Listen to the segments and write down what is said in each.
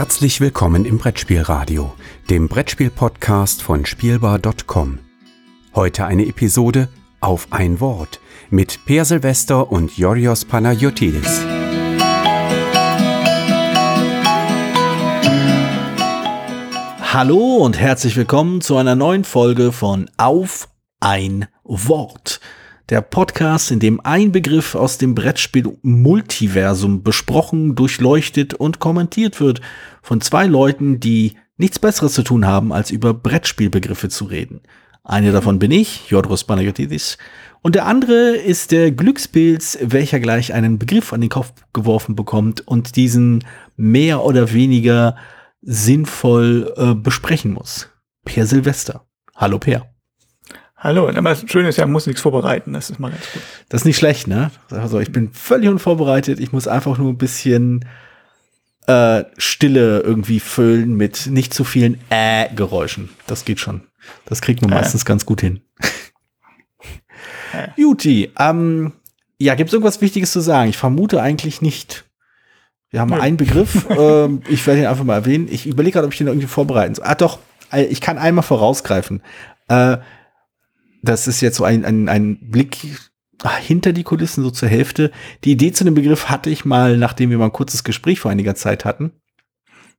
Herzlich willkommen im Brettspielradio, dem Brettspiel-Podcast von Spielbar.com. Heute eine Episode auf ein Wort mit Per Silvester und Yorios Panagiotis. Hallo und herzlich willkommen zu einer neuen Folge von Auf ein Wort. Der Podcast, in dem ein Begriff aus dem Brettspiel Multiversum besprochen, durchleuchtet und kommentiert wird von zwei Leuten, die nichts Besseres zu tun haben, als über Brettspielbegriffe zu reden. Eine davon bin ich, Jodros Panagiotis, und der andere ist der Glückspilz, welcher gleich einen Begriff an den Kopf geworfen bekommt und diesen mehr oder weniger sinnvoll äh, besprechen muss. Per Silvester. Hallo Per. Hallo, aber das Schöne ist ja, man muss nichts vorbereiten, das ist mal ganz gut. Das ist nicht schlecht, ne? Also ich bin völlig unvorbereitet, ich muss einfach nur ein bisschen äh, Stille irgendwie füllen mit nicht zu vielen Äh-Geräuschen. Das geht schon. Das kriegt man äh. meistens ganz gut hin. äh. Juti, ähm, ja, gibt es irgendwas Wichtiges zu sagen? Ich vermute eigentlich nicht. Wir haben Nö. einen Begriff, ähm, ich werde ihn einfach mal erwähnen. Ich überlege gerade, ob ich den irgendwie vorbereiten soll. Ah, doch, äh, ich kann einmal vorausgreifen. Äh, das ist jetzt so ein, ein, ein Blick hinter die Kulissen, so zur Hälfte. Die Idee zu dem Begriff hatte ich mal, nachdem wir mal ein kurzes Gespräch vor einiger Zeit hatten.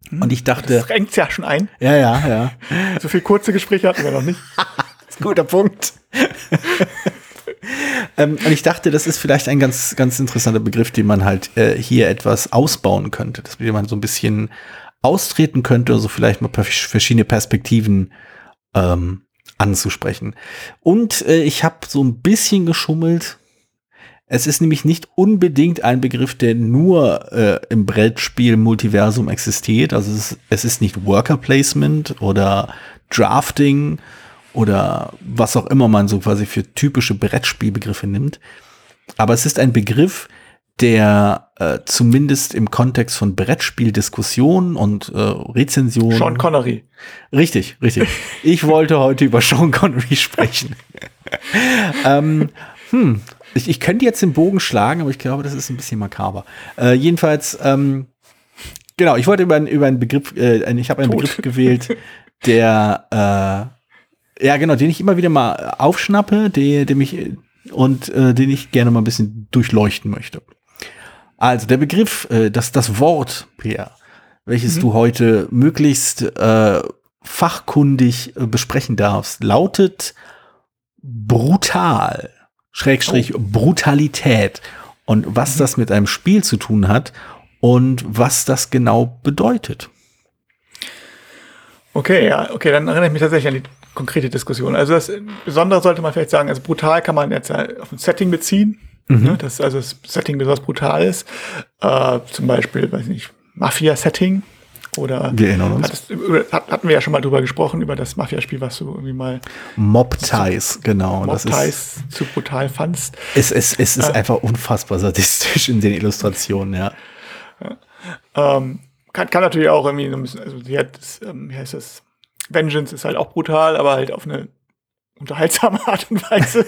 Hm, und ich dachte. Das renkt ja schon ein. Ja, ja, ja. so viel kurze Gespräche hatten wir noch nicht. das ist ein guter Punkt. ähm, und ich dachte, das ist vielleicht ein ganz, ganz interessanter Begriff, den man halt äh, hier etwas ausbauen könnte, dass man so ein bisschen austreten könnte, also vielleicht mal verschiedene Perspektiven ähm, anzusprechen. Und äh, ich habe so ein bisschen geschummelt. Es ist nämlich nicht unbedingt ein Begriff, der nur äh, im Brettspiel Multiversum existiert. Also es ist, es ist nicht Worker Placement oder Drafting oder was auch immer man so quasi für typische Brettspielbegriffe nimmt. Aber es ist ein Begriff, der äh, zumindest im Kontext von Brettspieldiskussionen und äh, Rezensionen. Sean Connery. Richtig, richtig. Ich wollte heute über Sean Connery sprechen. ähm, hm, ich, ich könnte jetzt den Bogen schlagen, aber ich glaube, das ist ein bisschen makaber. Äh, jedenfalls, ähm, genau, ich wollte über, über einen Begriff, äh, ich habe einen Tot. Begriff gewählt, der, äh, ja genau, den ich immer wieder mal aufschnappe, der, der mich und äh, den ich gerne mal ein bisschen durchleuchten möchte. Also der Begriff, äh, das, das Wort, Peer, welches mhm. du heute möglichst äh, fachkundig äh, besprechen darfst, lautet brutal, Schrägstrich oh. Brutalität. Und was mhm. das mit einem Spiel zu tun hat und was das genau bedeutet. Okay, ja, okay, dann erinnere ich mich tatsächlich an die konkrete Diskussion. Also das Besondere sollte man vielleicht sagen, also brutal kann man jetzt auf ein Setting beziehen. Mhm. Ne, das also das Setting besonders brutal ist. Äh, zum Beispiel, weiß ich nicht, Mafia-Setting. Oder wir erinnern uns. Hattest, hatten wir ja schon mal drüber gesprochen, über das Mafia-Spiel, was du irgendwie mal. Mob Ties, genau. Mob Ties zu brutal fandst. Es, es, es ist äh, einfach unfassbar sadistisch in den Illustrationen, ja. Ähm, kann, kann natürlich auch irgendwie, also sie hat, das, ähm, wie heißt das? Vengeance ist halt auch brutal, aber halt auf eine unterhaltsame Art und Weise.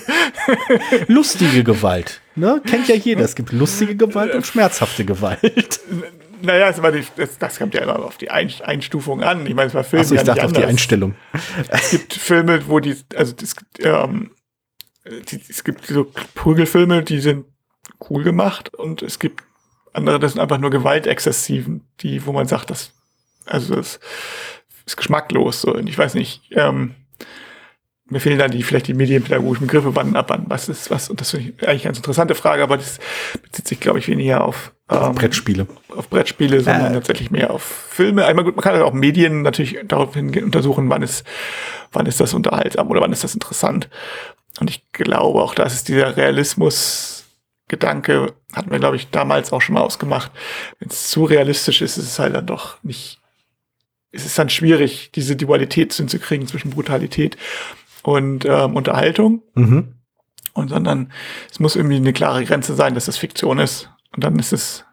lustige Gewalt. Ne? Kennt ja jeder. Es gibt lustige Gewalt und schmerzhafte Gewalt. Naja, das, das, das kommt ja immer auf die Einstufung an. Ich meine, es war Film. Achso, ich dachte auf die Einstellung. Es gibt Filme, wo die, also das, ähm, die, es gibt so Prügelfilme, die sind cool gemacht und es gibt andere, das sind einfach nur Gewaltexzessiven, die, wo man sagt, das, also das ist geschmacklos. So. Und ich weiß nicht, ähm, mir fehlen dann die, vielleicht die medienpädagogischen Begriffe, wann, ab wann, was ist, was, und das finde ich eigentlich eine ganz interessante Frage, aber das bezieht sich, glaube ich, weniger auf, ähm, auf Brettspiele. Auf Brettspiele, sondern äh. tatsächlich mehr auf Filme. Einmal gut, man kann auch Medien natürlich daraufhin untersuchen, wann ist, wann ist das unterhaltsam oder wann ist das interessant. Und ich glaube auch, dass es dieser Realismus Gedanke hatten wir, glaube ich, damals auch schon mal ausgemacht. Wenn es zu realistisch ist, ist es halt dann doch nicht, ist es dann schwierig, diese Dualität hinzukriegen zwischen Brutalität und ähm, Unterhaltung. Mhm. Und sondern es muss irgendwie eine klare Grenze sein, dass das Fiktion ist. Und dann ist es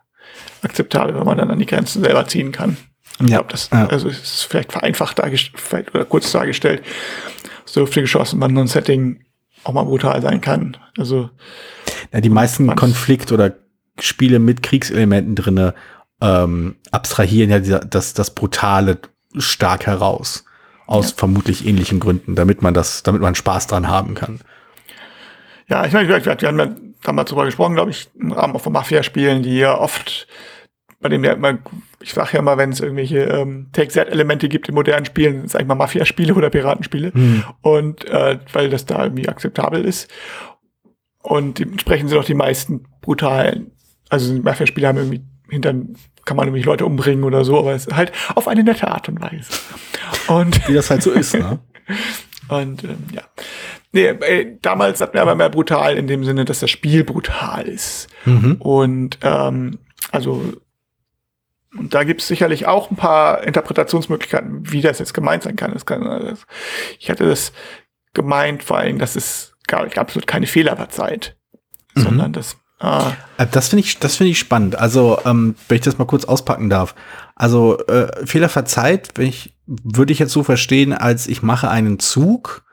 akzeptabel, wenn man dann an die Grenzen selber ziehen kann. Und ich glaube, das ja. also ist vielleicht vereinfacht dargestellt oder kurz dargestellt. So Hüfte geschossen, man nur ein Setting auch mal brutal sein kann. Also ja, die meisten Konflikt- oder Spiele mit Kriegselementen drinne ähm, abstrahieren ja dieser, das, das Brutale stark heraus. Aus ja. vermutlich ähnlichen Gründen, damit man das, damit man Spaß dran haben kann. Ja, ich meine, wir, haben ja damals darüber gesprochen, glaube ich, im Rahmen von Mafia-Spielen, die ja oft, bei dem ja immer, ich sage ja mal, wenn es irgendwelche ähm, Take-Set-Elemente gibt in modernen Spielen, sag ich mal Mafia-Spiele oder Piratenspiele. Hm. Und äh, weil das da irgendwie akzeptabel ist. Und dementsprechend sind auch die meisten brutalen, also Mafia-Spiele haben irgendwie hintern kann man nämlich Leute umbringen oder so, aber es ist halt auf eine nette Art und Weise. Und Wie das halt so ist, ne? und ähm, ja. Nee, äh, damals hatten wir aber mehr brutal in dem Sinne, dass das Spiel brutal ist. Mhm. Und ähm, also und da gibt es sicherlich auch ein paar Interpretationsmöglichkeiten, wie das jetzt gemeint sein kann. Kann das, ich hatte das gemeint, vor allem, dass es gar absolut keine Fehler verzeiht, mhm. sondern dass Ah. Äh, das finde ich, das finde ich spannend. Also, ähm, wenn ich das mal kurz auspacken darf. Also, äh, Fehler verzeiht, wenn ich, würde ich jetzt so verstehen, als ich mache einen Zug,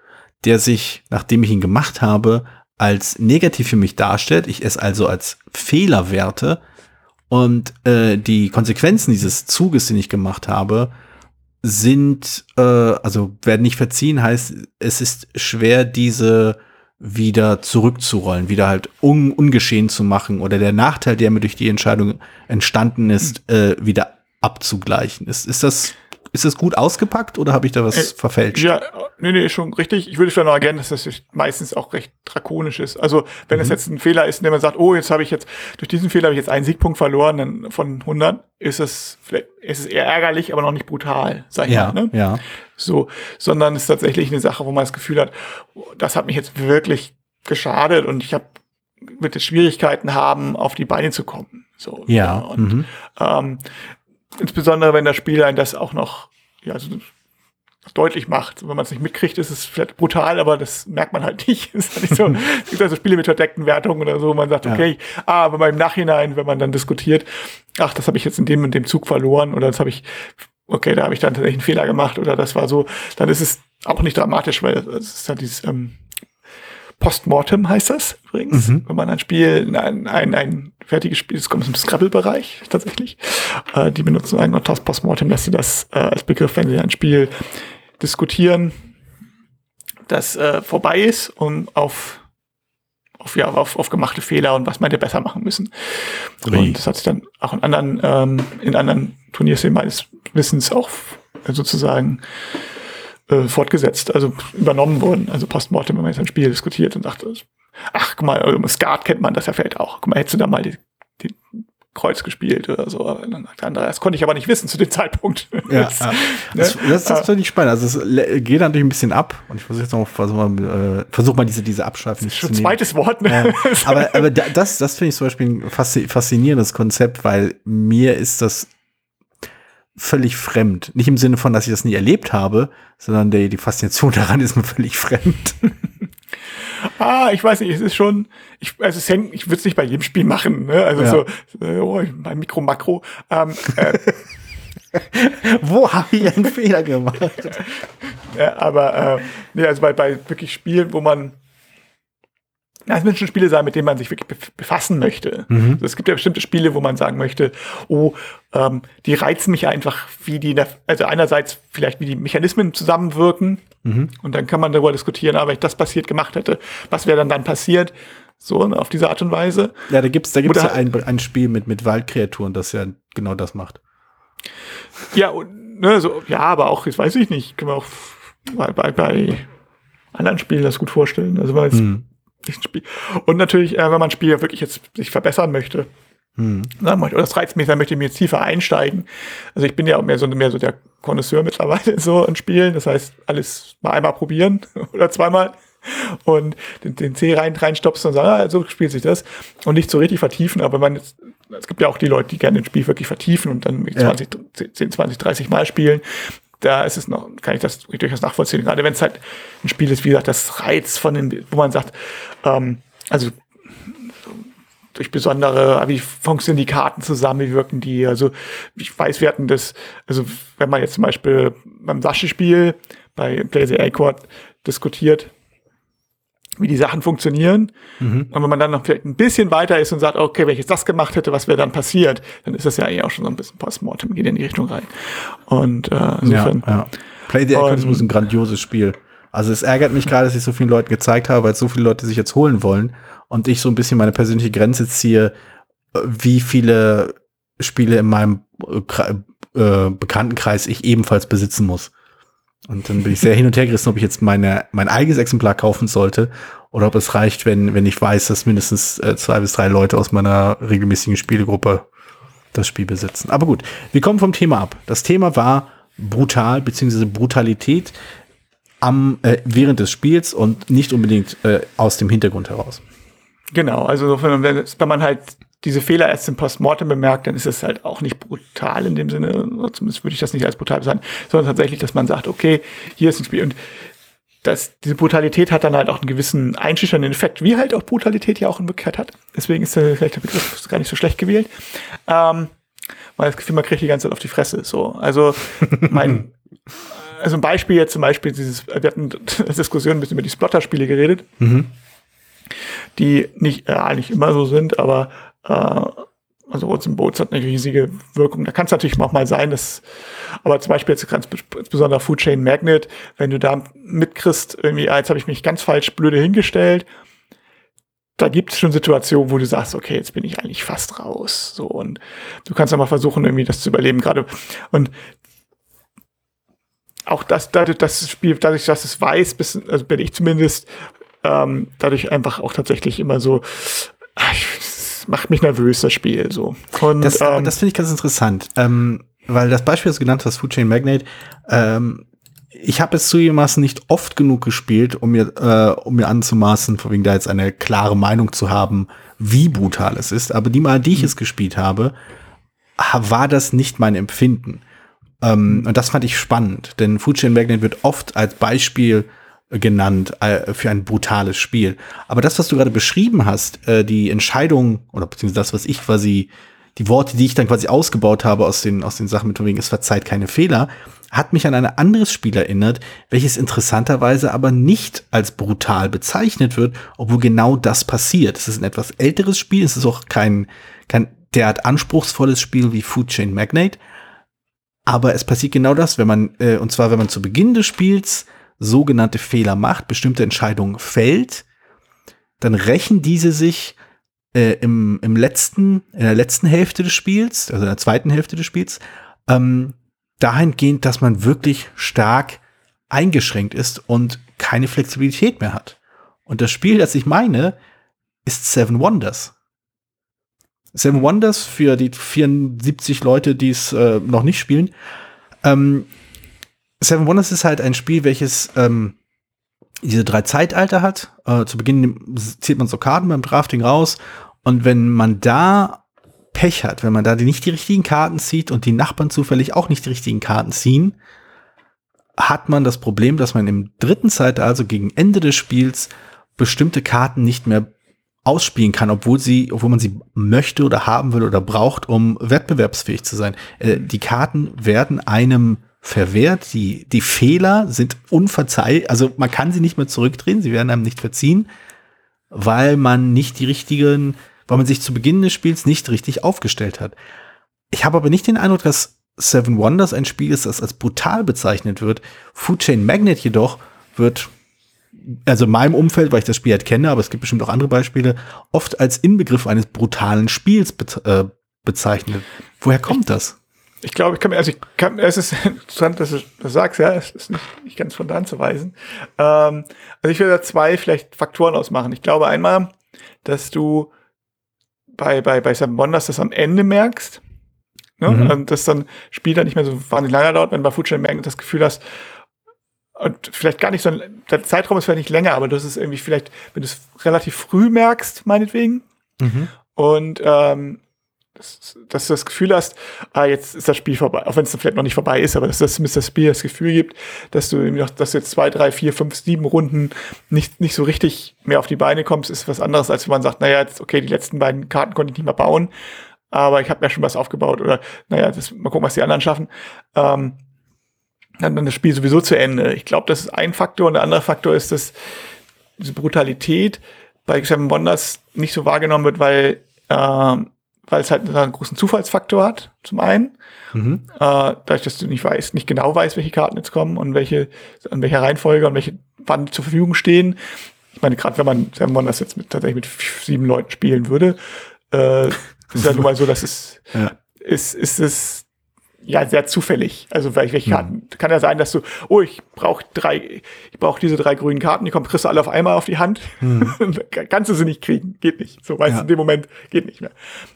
der sich, nachdem ich ihn gemacht habe, als negativ für mich darstellt. Ich es also als Fehler werte. Und äh, die Konsequenzen dieses Zuges, den ich gemacht habe, sind, äh, also werden nicht verziehen, heißt, es ist schwer, diese wieder zurückzurollen, wieder halt un ungeschehen zu machen oder der Nachteil, der mir durch die Entscheidung entstanden ist, äh, wieder abzugleichen. Ist, ist das ist das gut ausgepackt oder habe ich da was äh, verfälscht? Ja, nee, nee, schon richtig. Ich würde vielleicht noch ergänzen, dass das meistens auch recht drakonisch ist. Also, wenn mhm. es jetzt ein Fehler ist, in dem man sagt, oh, jetzt habe ich jetzt, durch diesen Fehler habe ich jetzt einen Siegpunkt verloren dann von 100, ist es vielleicht, ist es eher ärgerlich, aber noch nicht brutal, sag ich ja, mal. Ne? Ja. So, sondern es ist tatsächlich eine Sache, wo man das Gefühl hat, das hat mich jetzt wirklich geschadet und ich habe wird es Schwierigkeiten haben, auf die Beine zu kommen. So, ja. ja und mhm. ähm, insbesondere wenn das Spiel ein das auch noch ja, also deutlich macht. Wenn man es nicht mitkriegt, ist es vielleicht brutal, aber das merkt man halt nicht. ist halt nicht so. es gibt also Spiele mit verdeckten Wertungen oder so, man sagt, ja. okay, ah, aber im Nachhinein, wenn man dann diskutiert, ach, das habe ich jetzt in dem und dem Zug verloren oder das habe ich, okay, da habe ich dann tatsächlich einen Fehler gemacht oder das war so, dann ist es auch nicht dramatisch, weil es ist halt dieses ähm, Postmortem heißt das übrigens, mhm. wenn man ein Spiel, ein, ein, ein fertiges Spiel, das kommt aus dem Scrabble-Bereich tatsächlich. Äh, die benutzen eigentlich das Postmortem, dass sie das äh, als Begriff, wenn sie ein Spiel diskutieren, das äh, vorbei ist, um auf auf, ja, auf, auf gemachte Fehler und was man hätte besser machen müssen. Ui. Und das hat sich dann auch in anderen, ähm, in anderen Turnierszenen meines Wissens auch sozusagen äh, fortgesetzt, also übernommen wurden. Also Postmortem, wenn man jetzt ein Spiel diskutiert und sagt, ach, guck mal, im Skat kennt man das ja vielleicht auch. Guck mal, hättest du da mal die, die Kreuz gespielt oder so. Und dann sagt der andere, das konnte ich aber nicht wissen zu dem Zeitpunkt. Ja, das, ja. Das, ne? das, das finde ich spannend. Also es geht natürlich ein bisschen ab und ich versuche jetzt noch versuch mal, äh, versuch mal diese, diese Abschweifung zu nehmen. zweites Wort, ne? Ja. Aber, aber das, das finde ich zum Beispiel ein faszinierendes Konzept, weil mir ist das völlig fremd. Nicht im Sinne von, dass ich das nie erlebt habe, sondern die, die Faszination daran ist mir völlig fremd. ah, ich weiß nicht, es ist schon, ich, also es hängt, ich würde es nicht bei jedem Spiel machen, ne? Also ja. so, äh, oh, bei Mikro, Makro. Ähm, äh, Wo habe ich einen Fehler gemacht? ja, aber äh, nee, also bei, bei wirklich Spielen, wo man ja, es müssen schon Spiele sein, mit denen man sich wirklich befassen möchte. Mhm. Also es gibt ja bestimmte Spiele, wo man sagen möchte, oh, ähm, die reizen mich einfach, wie die, also einerseits vielleicht wie die Mechanismen zusammenwirken mhm. und dann kann man darüber diskutieren, aber wenn ich das passiert gemacht hätte, was wäre dann dann passiert? So, ne, auf diese Art und Weise. Ja, da gibt's, da gibt's Oder, ja ein, ein Spiel mit, mit Waldkreaturen, das ja genau das macht. Ja, und, ne, so, ja, aber auch, das weiß ich nicht, können wir auch bei, bei, bei anderen Spielen das gut vorstellen. Also, weil es, mhm ein Spiel. Und natürlich, äh, wenn man ein Spiel wirklich jetzt sich verbessern möchte, hm. Na, oder das reizt mich, dann möchte ich mir jetzt tiefer einsteigen. Also ich bin ja auch mehr so, mehr so der Connoisseur mittlerweile so in Spielen. Das heißt, alles mal einmal probieren oder zweimal und den, den C rein reinstopfen und sagen, ah, so spielt sich das. Und nicht so richtig vertiefen, aber man jetzt, es gibt ja auch die Leute, die gerne ein Spiel wirklich vertiefen und dann ja. 20, 10, 20, 30 Mal spielen da ist es noch, kann ich das durchaus nachvollziehen. Gerade wenn es halt ein Spiel ist, wie gesagt, das Reiz von den, wo man sagt, ähm, also durch besondere, wie funktionieren die Karten zusammen, wie wirken die? Also ich weiß, wir hatten das, also wenn man jetzt zum Beispiel beim Sasche-Spiel bei the Acorn diskutiert, wie die Sachen funktionieren. Mhm. Und wenn man dann noch vielleicht ein bisschen weiter ist und sagt, okay, wenn ich jetzt das gemacht hätte, was wäre dann passiert, dann ist das ja eigentlich auch schon so ein bisschen Postmortem, geht in die Richtung rein. Und äh, insofern. Ja, ja. Play the Alchemist ist ein grandioses Spiel. Also es ärgert mich gerade, dass ich so vielen Leuten gezeigt habe, weil so viele Leute sich jetzt holen wollen und ich so ein bisschen meine persönliche Grenze ziehe, wie viele Spiele in meinem äh, äh Bekanntenkreis ich ebenfalls besitzen muss. Und dann bin ich sehr hin und her gerissen, ob ich jetzt meine, mein eigenes Exemplar kaufen sollte oder ob es reicht, wenn, wenn ich weiß, dass mindestens äh, zwei bis drei Leute aus meiner regelmäßigen Spielegruppe das Spiel besitzen. Aber gut, wir kommen vom Thema ab. Das Thema war brutal, beziehungsweise Brutalität am, äh, während des Spiels und nicht unbedingt äh, aus dem Hintergrund heraus. Genau, also wenn, wenn man halt diese Fehler erst im Postmortem bemerkt, dann ist es halt auch nicht brutal in dem Sinne, zumindest würde ich das nicht als brutal sein, sondern tatsächlich, dass man sagt, okay, hier ist ein Spiel und das, diese Brutalität hat dann halt auch einen gewissen einschüchternden Effekt, wie halt auch Brutalität ja auch in Wirklichkeit hat. Deswegen ist der, vielleicht der Begriff gar nicht so schlecht gewählt. Ähm, weil das Gefühl, man kriegt die ganze Zeit auf die Fresse. So, also mein, also ein Beispiel jetzt zum Beispiel dieses, wir hatten Diskussion ein bisschen über die Splotter-Spiele geredet, mhm. die nicht, äh, nicht immer so sind, aber äh, also Woods Boots hat eine riesige Wirkung. Da kann es natürlich auch mal sein, dass, aber zum Beispiel jetzt ganz besonders Food Chain Magnet, wenn du da mitkriegst, irgendwie, ah, jetzt habe ich mich ganz falsch blöde hingestellt, da gibt es schon Situationen, wo du sagst, okay, jetzt bin ich eigentlich fast raus. So, und du kannst ja mal versuchen, irgendwie das zu überleben, gerade. Und auch das, dadurch, dass das Spiel, dadurch, dass es weiß, bis, also bin ich zumindest, ähm, dadurch einfach auch tatsächlich immer so, ach, macht mich nervös, das Spiel. So. Und, das ähm, das finde ich ganz interessant, ähm, weil das Beispiel, das du genannt hast, Food Chain Magnate, ähm, ich habe es zugegebenermaßen nicht oft genug gespielt, um mir, äh, um mir anzumaßen, vor wegen da jetzt eine klare Meinung zu haben, wie brutal es ist. Aber die Mal, die ich mhm. es gespielt habe, war das nicht mein Empfinden. Ähm, und das fand ich spannend, denn Food Chain Magnate wird oft als Beispiel genannt äh, für ein brutales Spiel. Aber das, was du gerade beschrieben hast, äh, die Entscheidung oder beziehungsweise das, was ich quasi, die Worte, die ich dann quasi ausgebaut habe aus den, aus den Sachen mit wegen, es verzeiht keine Fehler, hat mich an ein anderes Spiel erinnert, welches interessanterweise aber nicht als brutal bezeichnet wird, obwohl genau das passiert. Es ist ein etwas älteres Spiel, es ist auch kein, kein derart anspruchsvolles Spiel wie Food Chain Magnate, aber es passiert genau das, wenn man, äh, und zwar wenn man zu Beginn des Spiels sogenannte Fehler macht, bestimmte Entscheidungen fällt, dann rächen diese sich äh, im, im letzten, in der letzten Hälfte des Spiels, also in der zweiten Hälfte des Spiels, ähm, dahingehend, dass man wirklich stark eingeschränkt ist und keine Flexibilität mehr hat. Und das Spiel, das ich meine, ist Seven Wonders. Seven Wonders für die 74 Leute, die es äh, noch nicht spielen, ähm, Seven Wonders ist halt ein Spiel, welches ähm, diese drei Zeitalter hat. Äh, zu Beginn zählt man so Karten beim Drafting raus. Und wenn man da Pech hat, wenn man da nicht die richtigen Karten zieht und die Nachbarn zufällig auch nicht die richtigen Karten ziehen, hat man das Problem, dass man im dritten Zeitalter, also gegen Ende des Spiels, bestimmte Karten nicht mehr ausspielen kann, obwohl sie, obwohl man sie möchte oder haben will oder braucht, um wettbewerbsfähig zu sein. Äh, die Karten werden einem verwehrt. Die, die Fehler sind unverzeihlich, also man kann sie nicht mehr zurückdrehen, sie werden einem nicht verziehen, weil man nicht die richtigen, weil man sich zu Beginn des Spiels nicht richtig aufgestellt hat. Ich habe aber nicht den Eindruck, dass Seven Wonders ein Spiel ist, das als brutal bezeichnet wird. Food Chain Magnet jedoch wird, also in meinem Umfeld, weil ich das Spiel halt kenne, aber es gibt bestimmt auch andere Beispiele, oft als Inbegriff eines brutalen Spiels be äh, bezeichnet. Woher kommt das? Ich glaube, ich kann mir, also ich kann, es ist interessant, dass du das sagst, ja, es ist nicht, nicht ganz von der Hand zu weisen. Ähm, also ich will da zwei vielleicht Faktoren ausmachen. Ich glaube einmal, dass du bei, bei, bei Seven Wonders das am Ende merkst, ne? Mhm. Und das dann Spiel dann nicht mehr so wahnsinnig lange dauert, wenn du bei Foodchain Magnet das Gefühl hast, und vielleicht gar nicht so ein, der Zeitraum ist vielleicht nicht länger, aber das ist irgendwie vielleicht, wenn du es relativ früh merkst, meinetwegen, mhm. und ähm, dass, du das Gefühl hast, ah, jetzt ist das Spiel vorbei, auch wenn es vielleicht noch nicht vorbei ist, aber dass das das Spiel das Gefühl gibt, dass du noch, dass du jetzt zwei, drei, vier, fünf, sieben Runden nicht, nicht so richtig mehr auf die Beine kommst, ist was anderes, als wenn man sagt, naja, jetzt, okay, die letzten beiden Karten konnte ich nicht mehr bauen, aber ich habe mir schon was aufgebaut oder naja, das, mal gucken, was die anderen schaffen. Ähm, dann, dann das Spiel sowieso zu Ende. Ich glaube, das ist ein Faktor und der andere Faktor ist, dass diese Brutalität bei Seven Wonders nicht so wahrgenommen wird, weil, äh, weil es halt einen großen Zufallsfaktor hat, zum einen. Mhm. Äh, dadurch, dass du nicht weißt, nicht genau weißt, welche Karten jetzt kommen und welche, an welcher Reihenfolge und welche wann zur Verfügung stehen. Ich meine, gerade wenn man Seven Wonders jetzt mit, tatsächlich mit sieben Leuten spielen würde, äh, ist ja nun mal so, dass es ja. ist, ist es ja sehr zufällig. Also welche hm. Karten kann ja sein, dass du, oh, ich brauche drei, ich brauche diese drei grünen Karten, die kommen, kriegst du alle auf einmal auf die Hand. Mhm. Kannst du sie nicht kriegen, geht nicht. So, weißt ja. du, in dem Moment geht nicht mehr.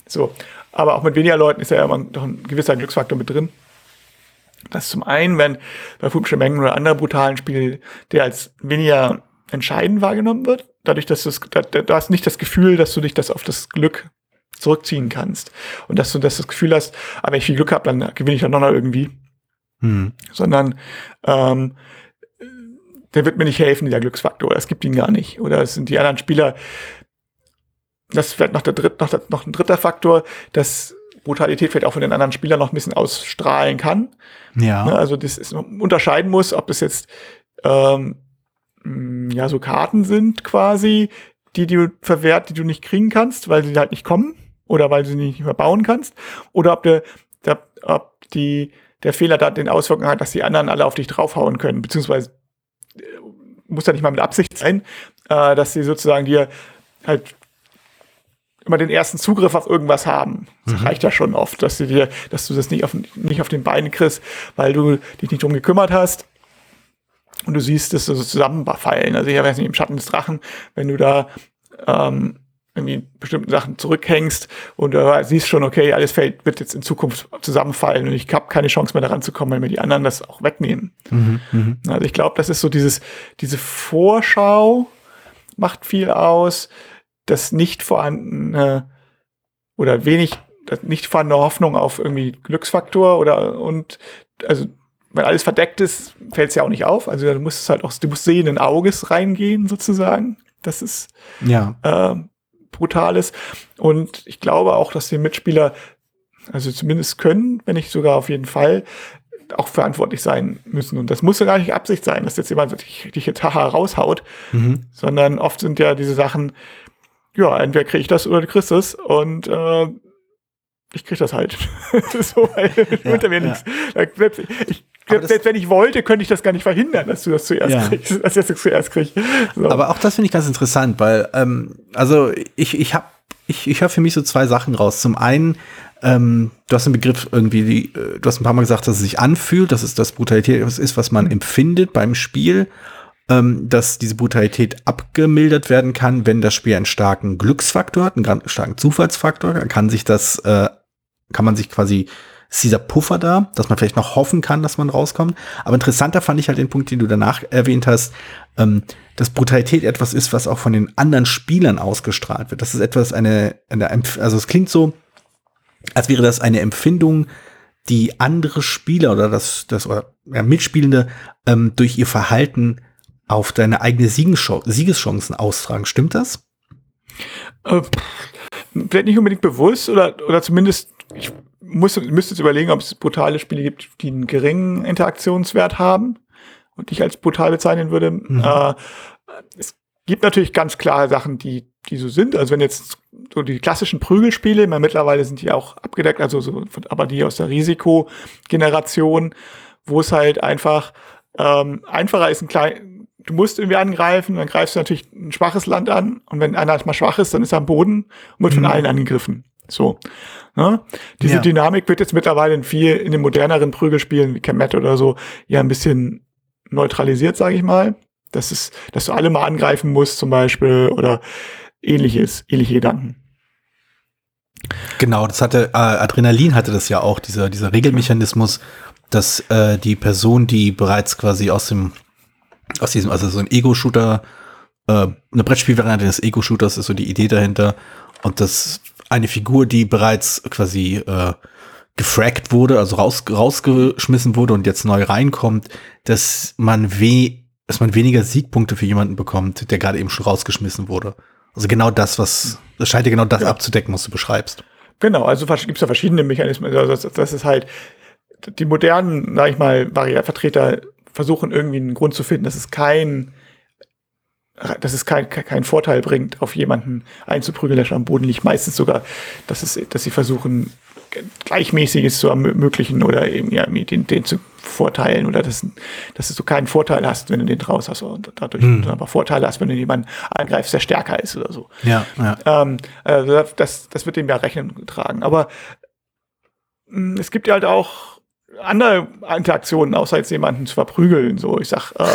So, aber auch mit weniger Leuten ist ja immer noch ein gewisser Glücksfaktor mit drin. Das zum einen, wenn bei Fumsche Mengen oder anderen brutalen Spielen, der als weniger entscheidend wahrgenommen wird, dadurch, dass du, da, du hast nicht das Gefühl, dass du dich das auf das Glück zurückziehen kannst. Und dass du das, das Gefühl hast, aber ah, wenn ich viel Glück habe, dann gewinne ich dann noch irgendwie. Hm. Sondern ähm, der wird mir nicht helfen, dieser Glücksfaktor. Es gibt ihn gar nicht. Oder es sind die anderen Spieler. Das ist vielleicht noch der dritte, noch, noch ein dritter Faktor, dass Brutalität vielleicht auch von den anderen Spielern noch ein bisschen ausstrahlen kann. Ja. Ne, also das ist, unterscheiden muss, ob das jetzt ähm, ja so Karten sind quasi, die du verwehrt, die du nicht kriegen kannst, weil sie halt nicht kommen oder weil du sie nicht mehr bauen kannst, oder ob, der, der, ob die, der Fehler da den Auswirkungen hat, dass die anderen alle auf dich draufhauen können, beziehungsweise äh, muss ja nicht mal mit Absicht sein, äh, dass sie sozusagen dir halt immer den ersten Zugriff auf irgendwas haben. Das mhm. reicht ja schon oft, dass du dir, dass du das nicht auf, nicht auf den Beinen kriegst, weil du dich nicht drum gekümmert hast. Und du siehst es so zusammenfallen. Also ich weiß nicht, im Schatten des Drachen, wenn du da ähm, irgendwie bestimmten Sachen zurückhängst und du siehst schon, okay, alles fällt, wird jetzt in Zukunft zusammenfallen und ich habe keine Chance mehr daran zu kommen, wenn mir die anderen das auch wegnehmen. Mhm, mh. Also ich glaube, das ist so dieses, diese Vorschau macht viel aus, das nicht vorhandene oder wenig, das nicht vorhandene Hoffnung auf irgendwie Glücksfaktor oder und also wenn alles verdeckt ist, fällt es ja auch nicht auf. Also du musst halt auch, du musst sehenden Auges reingehen sozusagen. Das ist ja. Äh, brutales. Und ich glaube auch, dass die Mitspieler, also zumindest können, wenn nicht sogar auf jeden Fall, auch verantwortlich sein müssen. Und das muss ja gar nicht Absicht sein, dass jetzt jemand dich, dich jetzt haha raushaut, mhm. sondern oft sind ja diese Sachen, ja, entweder kriege ich das oder du kriegst es und äh, ich krieg das halt. so, weil ja, mir ja. nichts. Selbst, ich, selbst wenn ich wollte, könnte ich das gar nicht verhindern, dass du das zuerst ja. kriegst, dass ich das zuerst krieg. So. Aber auch das finde ich ganz interessant, weil, ähm, also ich, ich habe, ich, ich höre für mich so zwei Sachen raus. Zum einen, ähm, du hast den Begriff irgendwie, die, äh, du hast ein paar Mal gesagt, dass es sich anfühlt, dass es das Brutalität ist, was man empfindet beim Spiel ähm, dass diese Brutalität abgemildert werden kann, wenn das Spiel einen starken Glücksfaktor hat, einen starken Zufallsfaktor, kann sich das, äh, kann man sich quasi ist dieser Puffer da, dass man vielleicht noch hoffen kann, dass man rauskommt. Aber interessanter fand ich halt den Punkt, den du danach erwähnt hast, ähm, dass Brutalität etwas ist, was auch von den anderen Spielern ausgestrahlt wird. Das ist etwas, eine, eine also es klingt so, als wäre das eine Empfindung, die andere Spieler oder das, das oder ja, Mitspielende ähm, durch ihr Verhalten auf deine eigene Siegeschancen austragen. Stimmt das? Äh, vielleicht nicht unbedingt bewusst oder, oder zumindest, ich muss, müsste jetzt überlegen, ob es brutale Spiele gibt, die einen geringen Interaktionswert haben und ich als brutal bezeichnen würde. Mhm. Äh, es gibt natürlich ganz klare Sachen, die, die so sind. Also wenn jetzt so die klassischen Prügelspiele, meine, mittlerweile sind die auch abgedeckt, also so, aber die aus der Risikogeneration, wo es halt einfach ähm, einfacher ist, ein klein, du musst irgendwie angreifen, dann greifst du natürlich ein schwaches Land an und wenn einer mal schwach ist, dann ist er am Boden und wird mhm. von allen angegriffen. So. Ne? Diese ja. Dynamik wird jetzt mittlerweile in viel, in den moderneren Prügelspielen wie Kemet oder so, ja ein bisschen neutralisiert, sage ich mal. Das ist, dass du alle mal angreifen musst, zum Beispiel, oder ähnliches, ähnliche Gedanken. Genau, das hatte, äh, Adrenalin hatte das ja auch, dieser, dieser Regelmechanismus, dass äh, die Person, die bereits quasi aus dem, aus diesem, also so ein Ego-Shooter, äh, eine Brettspielvariante des Ego-Shooters ist so die Idee dahinter. Und das eine Figur, die bereits quasi äh, gefragt wurde, also raus, rausgeschmissen wurde und jetzt neu reinkommt, dass man weh, dass man weniger Siegpunkte für jemanden bekommt, der gerade eben schon rausgeschmissen wurde. Also genau das, was, das scheint ja genau das ja. abzudecken, was du beschreibst. Genau, also gibt es ja verschiedene Mechanismen. Also das, das ist halt, die modernen, sag ich mal, Vertreter versuchen irgendwie einen Grund zu finden, dass es kein dass es keinen kein Vorteil bringt, auf jemanden einzuprügeln, der schon am Boden liegt. Meistens sogar, dass, es, dass sie versuchen, Gleichmäßiges zu ermöglichen oder eben ja, den, den zu vorteilen oder dass, dass du keinen Vorteil hast, wenn du den draus hast und dadurch hm. aber Vorteile hast, wenn du jemanden angreifst, der stärker ist oder so. Ja, ja. Ähm, also das, das wird dem ja Rechnung getragen. Aber mh, hm, es gibt ja halt auch andere Interaktionen, außer jetzt jemanden zu verprügeln. So, ich sag, äh,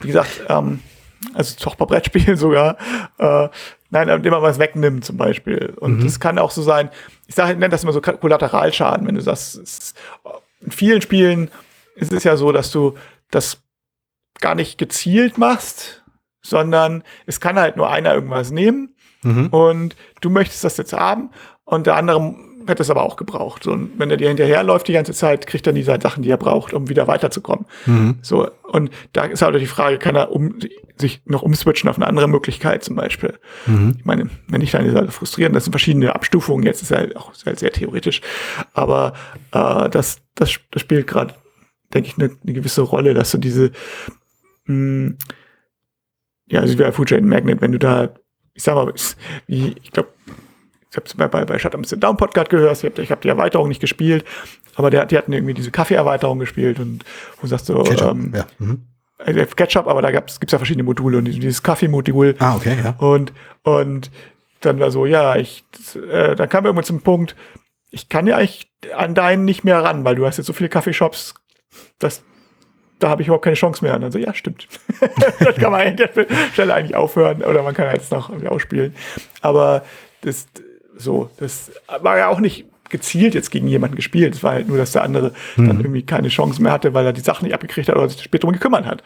wie gesagt, ähm, also doch bei Brettspielen sogar, äh, nein, indem man was wegnimmt zum Beispiel. Und es mhm. kann auch so sein, ich sage, nenne das immer so Kollateralschaden, wenn du sagst, in vielen Spielen ist es ja so, dass du das gar nicht gezielt machst, sondern es kann halt nur einer irgendwas nehmen mhm. und du möchtest das jetzt haben und der andere hätte es aber auch gebraucht. Und wenn er dir hinterherläuft die ganze Zeit, kriegt er diese Sachen, die er braucht, um wieder weiterzukommen. Mhm. So, und da ist halt die Frage, kann er um, sich noch umswitchen auf eine andere Möglichkeit zum Beispiel? Mhm. Ich meine, wenn ich dann ist halt frustrierend, das sind verschiedene Abstufungen, jetzt ist halt auch halt sehr theoretisch, aber äh, das, das, das spielt gerade, denke ich, eine, eine gewisse Rolle, dass du diese mh, hm, ja, also wie bei Food Chain Magnet, wenn du da, ich sag mal, wie, ich glaube, ich habe es bei, bei, bei Shut Down Podcast gehört, ich habe hab die Erweiterung nicht gespielt, aber der, die hatten irgendwie diese Kaffee-Erweiterung gespielt und wo sagst du, Ketchup, ähm, ja. Mhm. Äh, Ketchup, aber da gibt's gibt's ja verschiedene Module und dieses Kaffee-Modul. Ah, okay, ja. Und, und dann war so, ja, ich, äh, dann kam irgendwann zum Punkt, ich kann ja eigentlich an deinen nicht mehr ran, weil du hast jetzt so viele Kaffeeshops, dass da habe ich überhaupt keine Chance mehr. Und dann so, ja, stimmt. das kann man an der Stelle eigentlich aufhören oder man kann jetzt noch irgendwie ausspielen. Aber das, so, das war ja auch nicht gezielt jetzt gegen jemanden gespielt. Es war halt nur, dass der andere mhm. dann irgendwie keine Chance mehr hatte, weil er die Sachen nicht abgekriegt hat oder sich später darum gekümmert hat.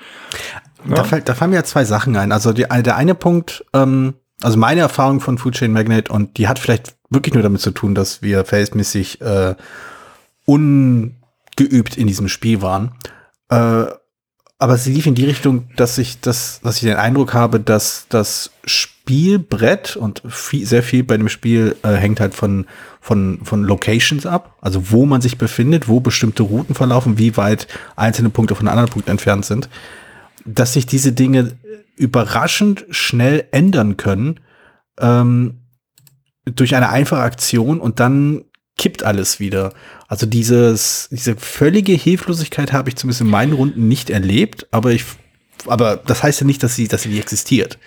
Da, ja? fällt, da fallen mir ja zwei Sachen ein. Also die, der eine Punkt, ähm, also meine Erfahrung von Food Chain Magnet und die hat vielleicht wirklich nur damit zu tun, dass wir verhältnismäßig äh, ungeübt in diesem Spiel waren. Äh, aber sie lief in die Richtung, dass ich das, dass ich den Eindruck habe, dass das Spielbrett und viel, sehr viel bei dem Spiel äh, hängt halt von, von, von Locations ab, also wo man sich befindet, wo bestimmte Routen verlaufen, wie weit einzelne Punkte von anderen Punkten entfernt sind, dass sich diese Dinge überraschend schnell ändern können ähm, durch eine einfache Aktion und dann kippt alles wieder. Also dieses, diese völlige Hilflosigkeit habe ich zumindest in meinen Runden nicht erlebt, aber ich, aber das heißt ja nicht, dass sie, dass sie nicht existiert.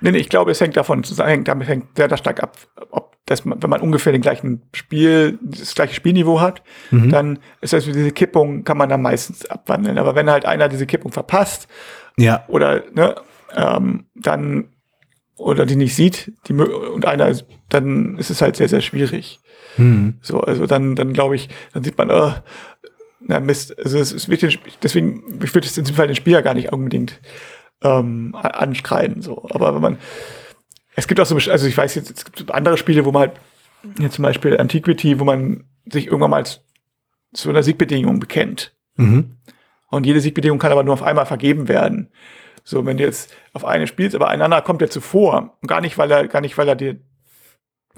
Nee, nee, ich glaube, es hängt davon zusammen, damit hängt sehr stark ab, ob das, wenn man ungefähr den gleichen Spiel, das gleiche Spielniveau hat, mhm. dann ist das diese Kippung, kann man dann meistens abwandeln. Aber wenn halt einer diese Kippung verpasst, ja. oder, ne, ähm, dann, oder die nicht sieht, die, und einer, dann ist es halt sehr, sehr schwierig. Mhm. So, also dann, dann glaube ich, dann sieht man, äh, na Mist, also es, es wird den, deswegen, ich würde es in diesem Fall den Spieler gar nicht unbedingt ähm, anschreien. So. Aber wenn man, es gibt auch so, also ich weiß jetzt, es gibt andere Spiele, wo man halt, jetzt zum Beispiel Antiquity, wo man sich irgendwann mal zu einer Siegbedingung bekennt. Mhm. Und jede Siegbedingung kann aber nur auf einmal vergeben werden. So, wenn du jetzt auf eine spielst, aber einander kommt dir zuvor. Und gar nicht, weil er, gar nicht, weil er dir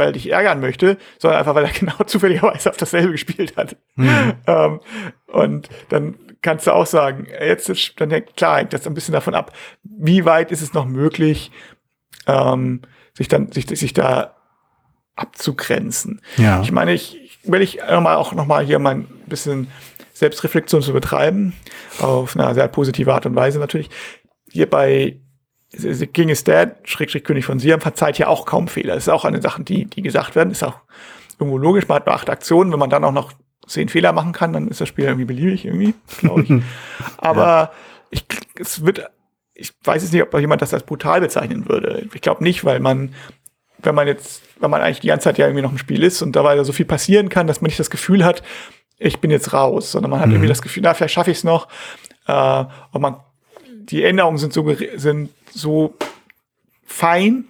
weil er dich ärgern möchte, sondern einfach, weil er genau zufälligerweise auf dasselbe gespielt hat. Mhm. Ähm, und dann kannst du auch sagen, jetzt ist, dann klar, hängt das ein bisschen davon ab, wie weit ist es noch möglich, ähm, sich dann, sich, sich da abzugrenzen. Ja. Ich meine, ich, will ich noch mal, auch nochmal hier mal ein bisschen Selbstreflexion zu betreiben, auf eine sehr positive Art und Weise natürlich. Hier bei The King is Dead, Schrägstrich König von Siam, verzeiht ja auch kaum Fehler. Das ist auch eine Sache, die, die gesagt werden. Ist auch irgendwo logisch. Man hat acht Aktionen. Wenn man dann auch noch zehn Fehler machen kann, dann ist das Spiel irgendwie beliebig irgendwie, glaube ich. Aber ja. ich, es wird, ich weiß jetzt nicht, ob jemand das als brutal bezeichnen würde. Ich glaube nicht, weil man, wenn man jetzt, wenn man eigentlich die ganze Zeit ja irgendwie noch im Spiel ist und dabei so viel passieren kann, dass man nicht das Gefühl hat, ich bin jetzt raus, sondern man hat mhm. irgendwie das Gefühl, na, vielleicht schaffe ich es noch. Äh, und man, die Änderungen sind so, sind so fein,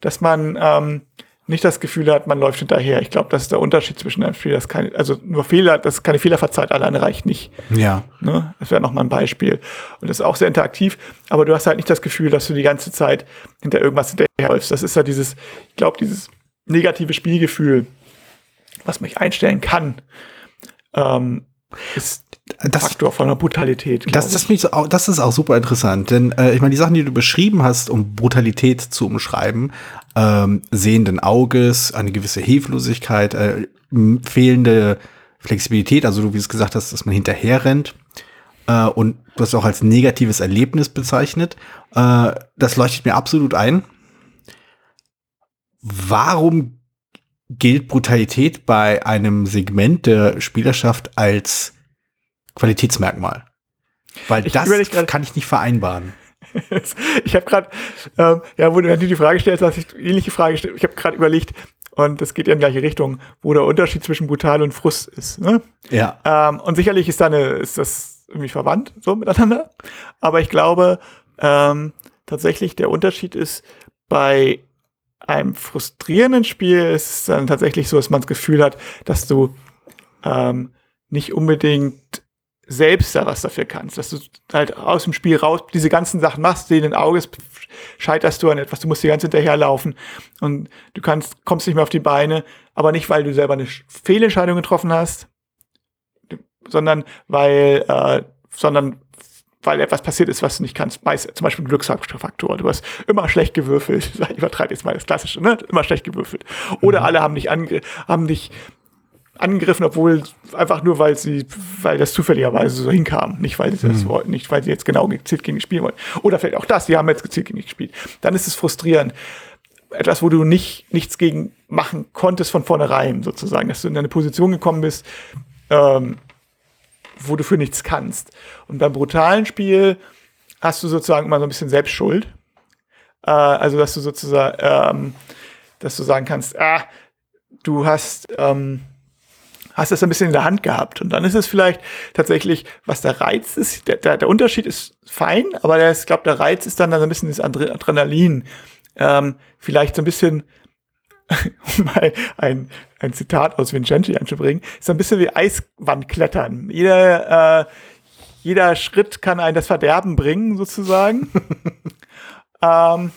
dass man ähm, nicht das Gefühl hat, man läuft hinterher. Ich glaube, das ist der Unterschied zwischen einem Spiel, das keine, also nur Fehler, das keine Fehler verzeiht, alleine reicht nicht. Ja. Ne? Das wäre nochmal ein Beispiel. Und das ist auch sehr interaktiv, aber du hast halt nicht das Gefühl, dass du die ganze Zeit hinter irgendwas hinterherläufst. Das ist ja dieses, ich glaube, dieses negative Spielgefühl, was mich einstellen kann, ähm, ist das, Faktor von der Brutalität. Das, das, mich so, das ist auch super interessant, denn äh, ich meine, die Sachen, die du beschrieben hast, um Brutalität zu umschreiben, ähm, sehenden Auges, eine gewisse Hilflosigkeit, äh, fehlende Flexibilität, also du wie es gesagt hast, dass man hinterher rennt äh, und du hast auch als negatives Erlebnis bezeichnet. Äh, das leuchtet mir absolut ein. Warum gilt Brutalität bei einem Segment der Spielerschaft als Qualitätsmerkmal? Weil ich das kann ich nicht vereinbaren. ich habe gerade, ähm, ja, wo du die Frage stellst, hast ich ähnliche Frage gestellt. Ich habe gerade überlegt, und das geht ja in gleiche Richtung, wo der Unterschied zwischen brutal und Frust ist. Ne? Ja. Ähm, und sicherlich ist da eine, ist das irgendwie verwandt so miteinander. Aber ich glaube ähm, tatsächlich der Unterschied ist bei einem frustrierenden Spiel ist es dann tatsächlich so, dass man das Gefühl hat, dass du ähm, nicht unbedingt selbst da was dafür kannst, dass du halt aus dem Spiel raus diese ganzen Sachen machst, sehenden Auges scheiterst du an etwas, du musst die ganze hinterherlaufen und du kannst, kommst nicht mehr auf die Beine, aber nicht, weil du selber eine Fehlentscheidung getroffen hast, sondern weil, äh, sondern weil etwas passiert ist, was du nicht kannst. Meist, zum Beispiel ein Glücksfaktor. Du hast immer schlecht gewürfelt. Ich übertreibe jetzt mal das Klassische, ne? Immer schlecht gewürfelt. Oder mhm. alle haben dich, ange haben dich angegriffen, obwohl einfach nur, weil sie, weil das zufälligerweise so hinkam. Nicht, weil sie das mhm. wollten, nicht, weil sie jetzt genau gezielt gegen dich spielen wollten. Oder vielleicht auch das, die haben jetzt gezielt gegen dich gespielt. Dann ist es frustrierend. Etwas, wo du nicht, nichts gegen machen konntest von vornherein, sozusagen, dass du in eine Position gekommen bist, ähm, wo du für nichts kannst. Und beim brutalen Spiel hast du sozusagen immer so ein bisschen Selbstschuld. Äh, also, dass du sozusagen, ähm, dass du sagen kannst, ah, du hast, ähm, hast das ein bisschen in der Hand gehabt. Und dann ist es vielleicht tatsächlich, was der Reiz ist, der, der, der Unterschied ist fein, aber der, ich glaube, der Reiz ist dann, dann ein bisschen das Adrenalin. Ähm, vielleicht so ein bisschen um mal ein, ein Zitat aus Vincenzi anzubringen, ist ein bisschen wie Eiswandklettern. Jeder, äh, jeder Schritt kann einen das Verderben bringen, sozusagen. ähm,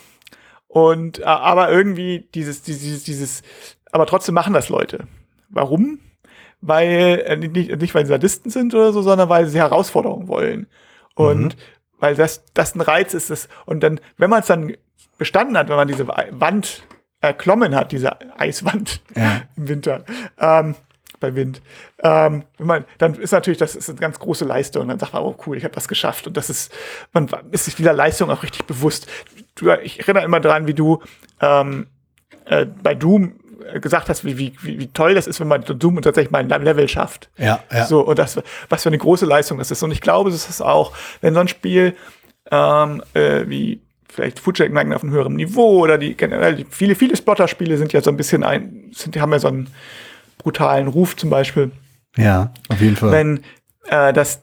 und äh, aber irgendwie dieses, dieses, dieses, aber trotzdem machen das Leute. Warum? Weil, äh, nicht, nicht weil sie Sadisten sind oder so, sondern weil sie Herausforderungen wollen. Und mhm. weil das, das ein Reiz ist. Das, und dann, wenn man es dann bestanden hat, wenn man diese Wand erklommen hat, diese Eiswand ja. im Winter. Ähm, bei Wind. Ähm, wenn man, dann ist natürlich, das ist eine ganz große Leistung. Dann sagt man, oh cool, ich habe das geschafft. Und das ist, man ist sich dieser Leistung auch richtig bewusst. Du, ich erinnere immer daran, wie du ähm, äh, bei Doom gesagt hast, wie, wie, wie toll das ist, wenn man Doom tatsächlich mal ein Level schafft. Ja, ja. So, und das, was für eine große Leistung das ist. Und ich glaube, das ist auch, wenn so ein Spiel ähm, äh, wie vielleicht Foodcheck merken auf einem höheren Niveau oder die generell die, viele viele Splotter-Spiele sind ja so ein bisschen ein sind die haben ja so einen brutalen Ruf zum Beispiel. Ja, auf jeden Fall. Wenn äh, das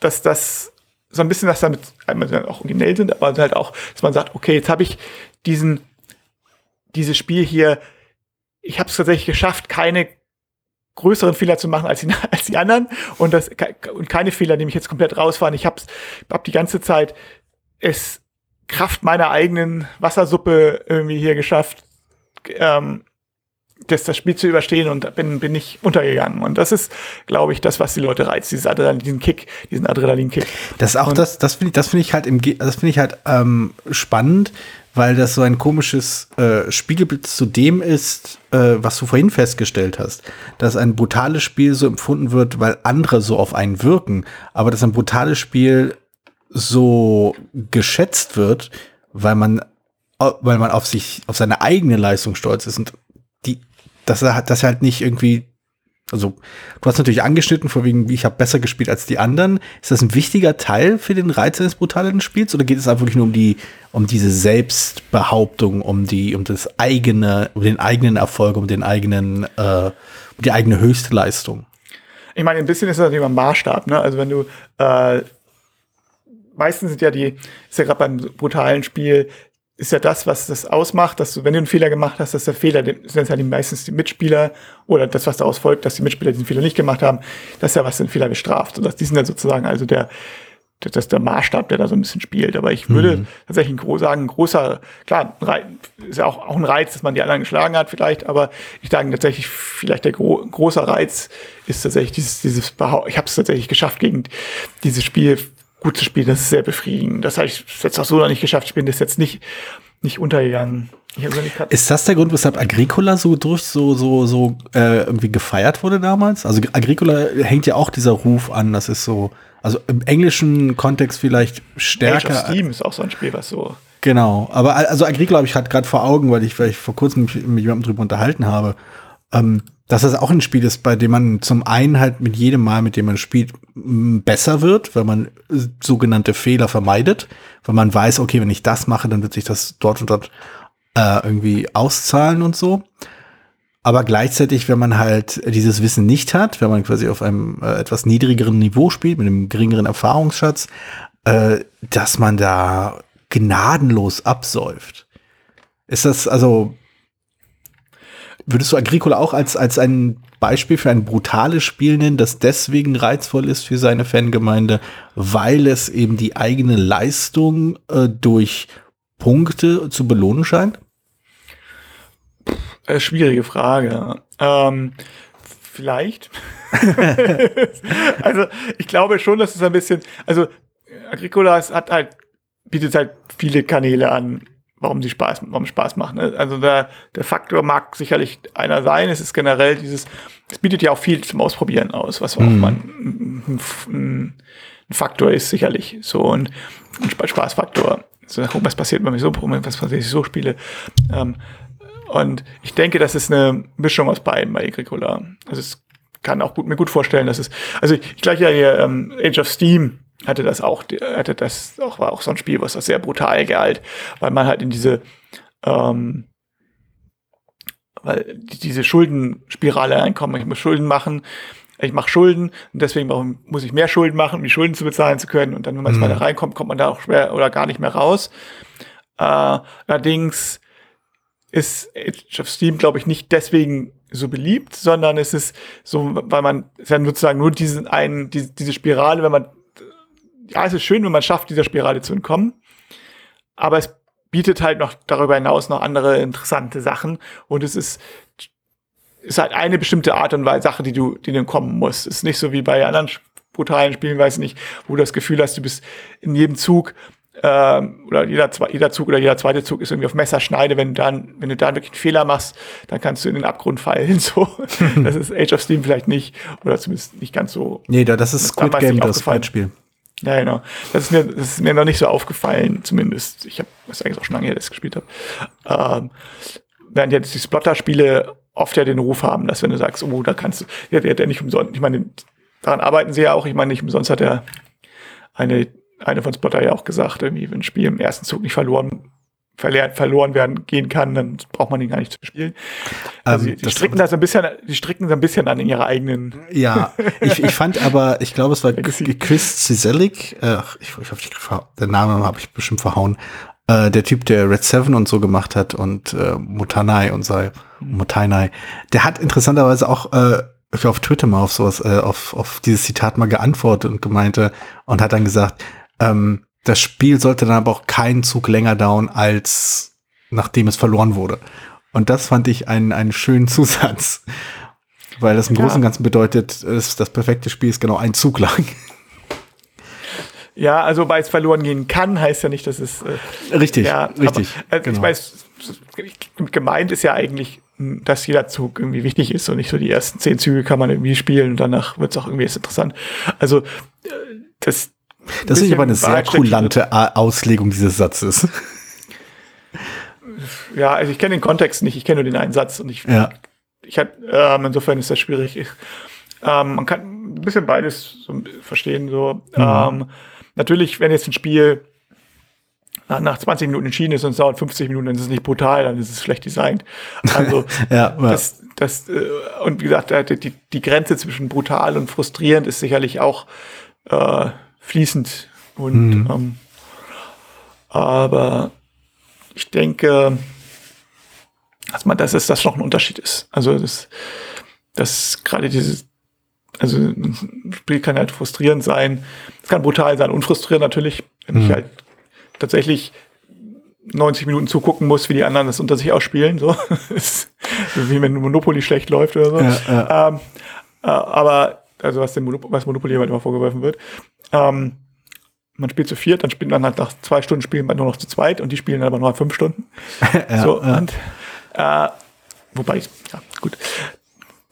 dass das so ein bisschen was damit einmal auch originell sind, aber halt auch, dass man sagt, okay, jetzt habe ich diesen dieses Spiel hier, ich habe es tatsächlich geschafft, keine größeren Fehler zu machen als die, als die anderen und das und keine Fehler, die mich jetzt komplett rausfahren. Ich habe hab die ganze Zeit es Kraft meiner eigenen Wassersuppe irgendwie hier geschafft, ähm, das, das Spiel zu überstehen und bin, bin ich untergegangen. Und das ist, glaube ich, das, was die Leute reizt, dieses Adrenalin, diesen Kick, diesen Adrenalin-Kick. Das ist auch und das, das finde ich, das finde ich halt im, das finde ich halt ähm, spannend, weil das so ein komisches äh, Spiegelbild zu dem ist, äh, was du vorhin festgestellt hast, dass ein brutales Spiel so empfunden wird, weil andere so auf einen wirken, aber dass ein brutales Spiel so geschätzt wird, weil man, weil man auf sich, auf seine eigene Leistung stolz ist und die, dass er das halt nicht irgendwie, also du hast natürlich angeschnitten, vor wegen, ich habe besser gespielt als die anderen. Ist das ein wichtiger Teil für den Reiz eines brutalen Spiels oder geht es einfach nur um die, um diese Selbstbehauptung, um die, um das eigene, um den eigenen Erfolg, um den eigenen, äh, um die eigene Höchstleistung? Ich meine, ein bisschen ist das natürlich ein Maßstab, ne? Also wenn du äh, meistens sind ja die, ist ja gerade beim brutalen Spiel, ist ja das, was das ausmacht, dass du, wenn du einen Fehler gemacht hast, dass der Fehler, sind ja die meistens die Mitspieler oder das, was daraus folgt, dass die Mitspieler diesen Fehler nicht gemacht haben, das ist ja, was den Fehler bestraft. Und das, die sind ja sozusagen also der, das ist der Maßstab, der da so ein bisschen spielt. Aber ich würde mhm. tatsächlich ein, sagen, ein großer, klar, ist ja auch, auch ein Reiz, dass man die anderen geschlagen hat vielleicht, aber ich sage tatsächlich, vielleicht der gro großer Reiz ist tatsächlich dieses, dieses ich habe es tatsächlich geschafft, gegen dieses Spiel gut zu spielen. Das ist sehr befriedigend. Das habe ich jetzt auch so noch nicht geschafft. Ich bin das jetzt nicht, nicht untergegangen. Ist das der Grund, weshalb Agricola so durch so so so äh, irgendwie gefeiert wurde damals? Also Agricola hängt ja auch dieser Ruf an, das ist so also im englischen Kontext vielleicht stärker. Age of Steam ist auch so ein Spiel, was so. Genau, aber also Agricola habe ich halt gerade vor Augen, weil ich, weil ich vor kurzem mich mit jemandem drüber unterhalten habe, ähm, dass das auch ein Spiel ist, bei dem man zum einen halt mit jedem Mal, mit dem man spielt, besser wird, weil man sogenannte Fehler vermeidet, weil man weiß, okay, wenn ich das mache, dann wird sich das dort und dort äh, irgendwie auszahlen und so. Aber gleichzeitig, wenn man halt dieses Wissen nicht hat, wenn man quasi auf einem äh, etwas niedrigeren Niveau spielt, mit einem geringeren Erfahrungsschatz, äh, dass man da gnadenlos absäuft. Ist das also, würdest du Agricola auch als, als ein Beispiel für ein brutales Spiel nennen, das deswegen reizvoll ist für seine Fangemeinde, weil es eben die eigene Leistung äh, durch Punkte zu belohnen scheint? Äh, schwierige Frage. Ähm, vielleicht. also ich glaube schon, dass es ein bisschen, also Agricola hat halt, bietet halt viele Kanäle an, warum sie Spaß, warum Spaß machen. Ne? Also der, der Faktor mag sicherlich einer sein. Es ist generell dieses, es bietet ja auch viel zum Ausprobieren aus, was auch mhm. man ein, Faktor ist, sicherlich. So und ein Spaßfaktor. So, was passiert, wenn ich so, was passiert, wenn ich so spiele. Ähm, und ich denke, das ist eine Mischung aus beiden bei Agricola. Also es kann auch gut, mir gut vorstellen, dass es, also ich gleich ja hier, ähm, Age of Steam hatte das auch, hatte das auch, war auch so ein Spiel, was das sehr brutal galt, weil man halt in diese, ähm, weil diese Schuldenspirale reinkommen, ich muss Schulden machen, ich mache Schulden und deswegen muss ich mehr Schulden machen, um die Schulden zu bezahlen zu können. Und dann, wenn man mhm. weiter reinkommt, kommt man da auch schwer oder gar nicht mehr raus. Äh, allerdings ist Age of Steam, glaube ich, nicht deswegen so beliebt, sondern es ist so, weil man es ja sozusagen nur diesen einen, die, diese Spirale, wenn man, ja, es ist schön, wenn man schafft, dieser Spirale zu entkommen, aber es bietet halt noch darüber hinaus noch andere interessante Sachen und es ist ist halt eine bestimmte Art und Weise Sache, die du, die du kommen musst. Es ist nicht so wie bei anderen brutalen Spielen, weiß nicht, wo du das Gefühl hast, du bist in jedem Zug ähm, oder jeder, jeder Zug oder jeder zweite Zug ist irgendwie auf Messerschneide. Wenn du dann, wenn du dann wirklich einen Fehler machst, dann kannst du in den Abgrund fallen. So, das ist Age of Steam vielleicht nicht oder zumindest nicht ganz so. Nee, das ist Squid Game, das Fight-Spiel. Ja, genau. Das ist mir, das ist mir noch nicht so aufgefallen, zumindest. Ich habe, das eigentlich auch schon lange her, dass ich gespielt habe. Ähm, während jetzt die Splotter-Spiele oft ja den Ruf haben, dass wenn du sagst, oh, da kannst du, ja, der ja nicht umsonst, ich meine, daran arbeiten sie ja auch, ich meine, nicht umsonst hat er eine eine von Spotter ja auch gesagt, irgendwie, wenn ein Spiel im ersten Zug nicht verloren verloren werden gehen kann, dann braucht man ihn gar nicht zu spielen. Also ähm, die, stricken das ein bisschen, die stricken so ein bisschen an in ihrer eigenen. Ja, ich, ich fand aber, ich glaube, es war Chris Cizelik, äh, ich, ich hoffe, der Name habe ich bestimmt verhauen, äh, der Typ, der Red Seven und so gemacht hat und äh, Mutanai und so, mhm. Mutanai, der hat interessanterweise auch äh, ich auf Twitter mal auf sowas, äh, auf, auf dieses Zitat mal geantwortet und gemeinte und hat dann gesagt, ähm, das Spiel sollte dann aber auch keinen Zug länger dauern, als nachdem es verloren wurde. Und das fand ich einen, einen schönen Zusatz. Weil das im ja. Großen und Ganzen bedeutet, das, das perfekte Spiel ist genau ein Zug lang. Ja, also weil es verloren gehen kann, heißt ja nicht, dass es. Äh, richtig, ja, richtig. Aber, äh, genau. Ich weiß, gemeint ist ja eigentlich, dass jeder Zug irgendwie wichtig ist und nicht so die ersten zehn Züge kann man irgendwie spielen und danach wird es auch irgendwie interessant. Also äh, das, das ist aber eine sehr kulante Auslegung dieses Satzes. Ja, also ich kenne den Kontext nicht, ich kenne nur den einen Satz und ich, ja. ich hat, ähm, insofern ist das schwierig. Ähm, man kann ein bisschen beides so verstehen. So. Mhm. Ähm, natürlich, wenn jetzt ein Spiel nach, nach 20 Minuten entschieden ist und es dauert 50 Minuten, dann ist es nicht brutal, dann ist es schlecht designt. Also ja, ja. das, das äh, und wie gesagt, die, die Grenze zwischen brutal und frustrierend ist sicherlich auch äh, fließend. Und mhm. ähm, aber ich denke, dass man, dass es das noch ein Unterschied ist. Also das, das gerade dieses Also ein Spiel kann halt frustrierend sein. Es kann brutal sein und frustrierend natürlich, wenn mhm. ich halt tatsächlich 90 Minuten zugucken muss, wie die anderen das unter sich ausspielen. So. wie wenn Monopoly schlecht läuft oder so. Ja, ja. Ähm, äh, aber, also was dem Monop was Monopoly halt immer vorgeworfen wird. Ähm, man spielt zu viert, dann spielt man halt nach zwei Stunden spielen man nur noch zu zweit und die spielen aber nur fünf Stunden. ja, so, und äh, wobei, ja, gut.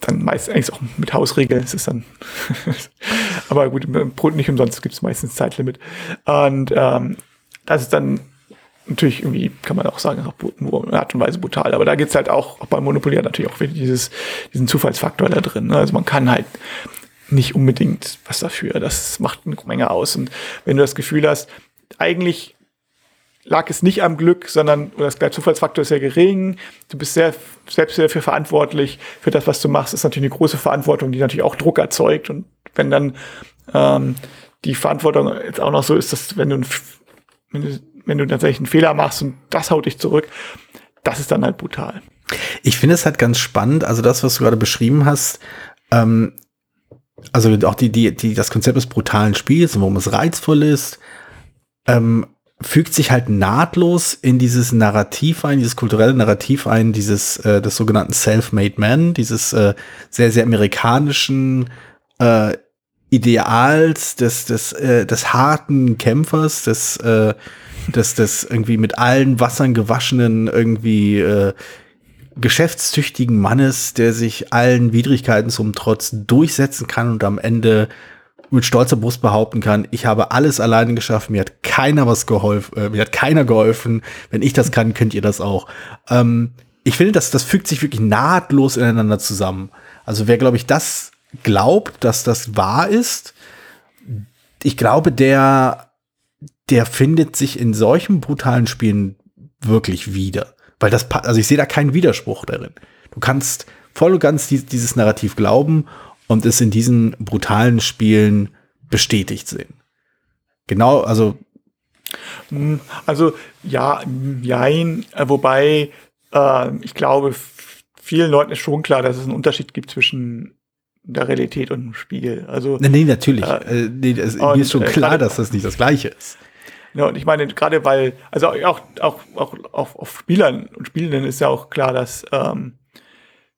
Dann meist eigentlich auch mit Hausregeln ist es dann. aber gut, nicht umsonst gibt es meistens Zeitlimit. Und ähm, das ist dann natürlich irgendwie, kann man auch sagen, in Art und Weise brutal. Aber da geht's halt auch, auch bei Monopoly natürlich auch wieder dieses, diesen Zufallsfaktor da drin. Ne? Also man kann halt nicht unbedingt was dafür. Das macht eine Menge aus. Und wenn du das Gefühl hast, eigentlich lag es nicht am Glück, sondern oder der Zufallsfaktor ist sehr gering. Du bist sehr, selbst sehr dafür verantwortlich für das, was du machst. Das ist natürlich eine große Verantwortung, die natürlich auch Druck erzeugt. Und wenn dann ähm, die Verantwortung jetzt auch noch so ist, dass wenn du, wenn du wenn du tatsächlich einen Fehler machst und das haut dich zurück, das ist dann halt brutal. Ich finde es halt ganz spannend, also das, was du gerade beschrieben hast, ähm, also auch die, die, die, das Konzept des brutalen Spiels und warum es reizvoll ist, ähm, fügt sich halt nahtlos in dieses Narrativ ein, dieses kulturelle Narrativ ein, dieses äh, des sogenannten Self-Made Man, dieses äh, sehr, sehr amerikanischen äh, Ideals des, des, äh, des harten Kämpfers, des äh, des, des irgendwie mit allen Wassern gewaschenen irgendwie äh, geschäftstüchtigen Mannes, der sich allen Widrigkeiten zum Trotz durchsetzen kann und am Ende mit stolzer Brust behaupten kann, ich habe alles alleine geschafft, mir hat keiner was geholfen, äh, mir hat keiner geholfen. Wenn ich das kann, könnt ihr das auch. Ähm, ich finde, das, das fügt sich wirklich nahtlos ineinander zusammen. Also wer, glaube ich, das glaubt, dass das wahr ist, ich glaube, der der findet sich in solchen brutalen Spielen wirklich wieder. Weil das, also ich sehe da keinen Widerspruch darin. Du kannst voll und ganz dieses Narrativ glauben und es in diesen brutalen Spielen bestätigt sehen. Genau, also. Hm, also, ja, jein, äh, wobei, äh, ich glaube, vielen Leuten ist schon klar, dass es einen Unterschied gibt zwischen der Realität und dem Spiel. Also, nee, nee natürlich. Äh, äh nee, es, mir ist schon äh, klar, dass das nicht das Gleiche ist. Ja, und ich meine, gerade weil, also auch, auch, auch, auch auf Spielern und Spielenden ist ja auch klar, dass ähm,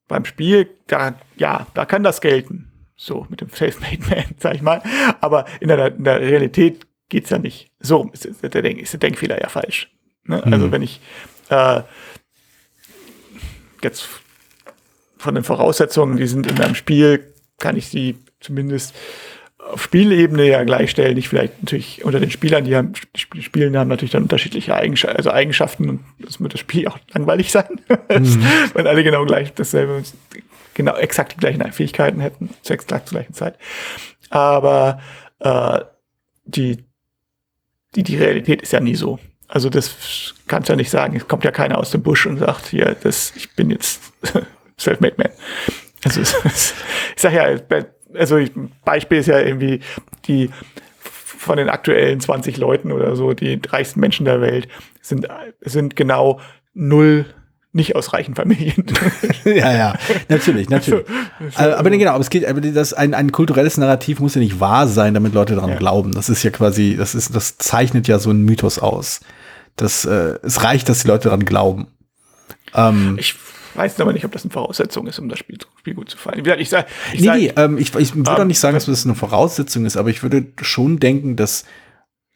beim Spiel, da, ja, da kann das gelten. So, mit dem Self-Made Man, sag ich mal. Aber in der, in der Realität geht's ja nicht. So ist, ist, der, Denk, ist der Denkfehler ja falsch. Ne? Mhm. Also wenn ich äh, jetzt von den Voraussetzungen, die sind in einem Spiel, kann ich sie zumindest auf Spielebene ja gleichstellen, nicht vielleicht natürlich unter den Spielern, die haben, die Spielen haben natürlich dann unterschiedliche Eigenschaften, also Eigenschaften und das wird das Spiel auch langweilig sein, mhm. wenn alle genau gleich dasselbe, genau exakt die gleichen Fähigkeiten hätten, zu exakt zur gleichen Zeit. Aber äh, die, die, die Realität ist ja nie so. Also das kannst du ja nicht sagen. Es kommt ja keiner aus dem Busch und sagt, hier, das, ich bin jetzt Self-Made Man. Also ich sag ja, also ich, Beispiel ist ja irgendwie die von den aktuellen 20 Leuten oder so, die reichsten Menschen der Welt, sind, sind genau null nicht aus reichen Familien. ja, ja, natürlich, natürlich. Also, aber genau, aber es geht, aber das, ein, ein kulturelles Narrativ muss ja nicht wahr sein, damit Leute daran ja. glauben. Das ist ja quasi, das ist, das zeichnet ja so einen Mythos aus. Das, äh, es reicht, dass die Leute daran glauben. Ähm, ich weiß aber nicht, ob das eine Voraussetzung ist, um das Spiel, Spiel gut zu fallen. Ich, sag, ich, nee, sag, nee, ähm, ich, ich würde ähm, nicht sagen, dass das eine Voraussetzung ist, aber ich würde schon denken, dass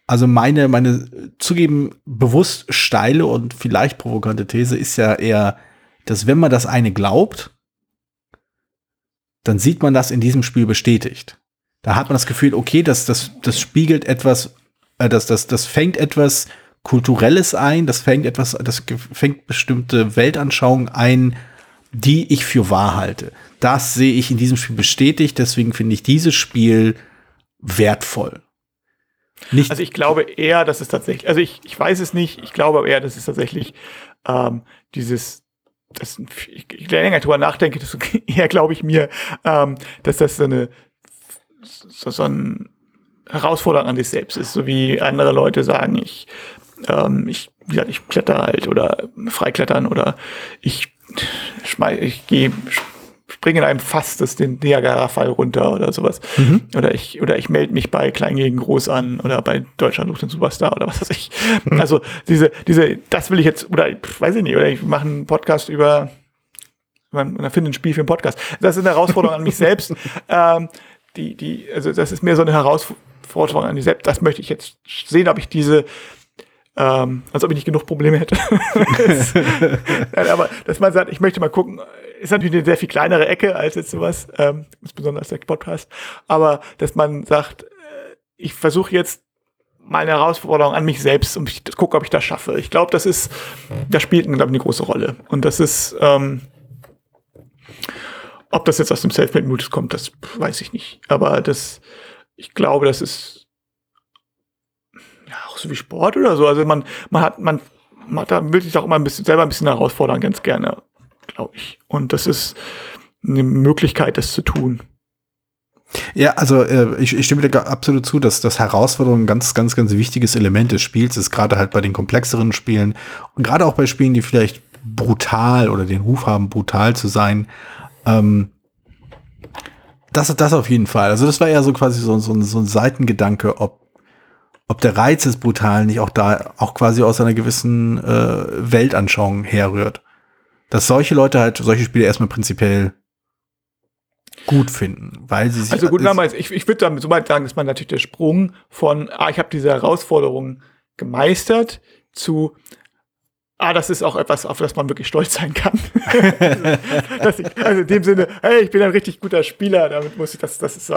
also meine, meine zugeben bewusst steile und vielleicht provokante These ist ja eher, dass wenn man das eine glaubt, dann sieht man das in diesem Spiel bestätigt. Da hat man das Gefühl, okay, das, das, das spiegelt etwas, äh, das, das, das fängt etwas Kulturelles ein, das fängt etwas, das fängt bestimmte Weltanschauungen ein, die ich für wahr halte. Das sehe ich in diesem Spiel bestätigt, deswegen finde ich dieses Spiel wertvoll. Nicht also ich glaube eher, dass es tatsächlich, also ich, ich weiß es nicht, ich glaube eher, dass es tatsächlich ähm, dieses, das, ich, ich länger drüber nachdenke, desto eher glaube ich mir, ähm, dass das so eine so, so ein Herausforderung an sich selbst ist, so wie andere Leute sagen, ich ähm, ich, ja, ich kletter halt oder freiklettern oder ich schmeiß, ich gehe springe in einem Fass das den Niagara-Fall runter oder sowas. Mhm. Oder ich, oder ich melde mich bei Klein gegen Groß an oder bei Deutschland sucht den Superstar oder was weiß ich. Mhm. Also diese, diese, das will ich jetzt, oder weiß ich nicht, oder ich mache einen Podcast über, man, man findet ein Spiel für einen Podcast. Das ist eine Herausforderung an mich selbst. Ähm, die, die, also das ist mir so eine Herausforderung an mich selbst. Das möchte ich jetzt sehen, ob ich diese, ähm, als ob ich nicht genug Probleme hätte. aber dass man sagt, ich möchte mal gucken, ist natürlich eine sehr viel kleinere Ecke als jetzt sowas, ähm, insbesondere als der Podcast. Aber dass man sagt, äh, ich versuche jetzt mal eine Herausforderung an mich selbst und ich gucke, ob ich das schaffe. Ich glaube, das ist, das spielt glaube ich, eine große Rolle. Und das ist, ähm, ob das jetzt aus dem Selfmade-Modus kommt, das weiß ich nicht. Aber das, ich glaube, das ist so wie Sport oder so. Also man, man hat, man, man da will sich auch immer ein bisschen selber ein bisschen herausfordern, ganz gerne, glaube ich. Und das ist eine Möglichkeit, das zu tun. Ja, also äh, ich, ich stimme dir absolut zu, dass das Herausforderung ein ganz, ganz, ganz wichtiges Element des Spiels ist, gerade halt bei den komplexeren Spielen und gerade auch bei Spielen, die vielleicht brutal oder den Ruf haben, brutal zu sein, ähm, das, das auf jeden Fall. Also das war ja so quasi so, so, so ein Seitengedanke, ob, ob der Reiz des Brutalen nicht auch da auch quasi aus einer gewissen äh, Weltanschauung herrührt. Dass solche Leute halt solche Spiele erstmal prinzipiell gut finden, weil sie sich also gut, damals, ich, ich würde damit so weit sagen, dass man natürlich der Sprung von, ah, ich habe diese Herausforderung gemeistert zu ah, das ist auch etwas, auf das man wirklich stolz sein kann. ich, also in dem Sinne, hey, ich bin ein richtig guter Spieler, damit muss ich, das, das ist,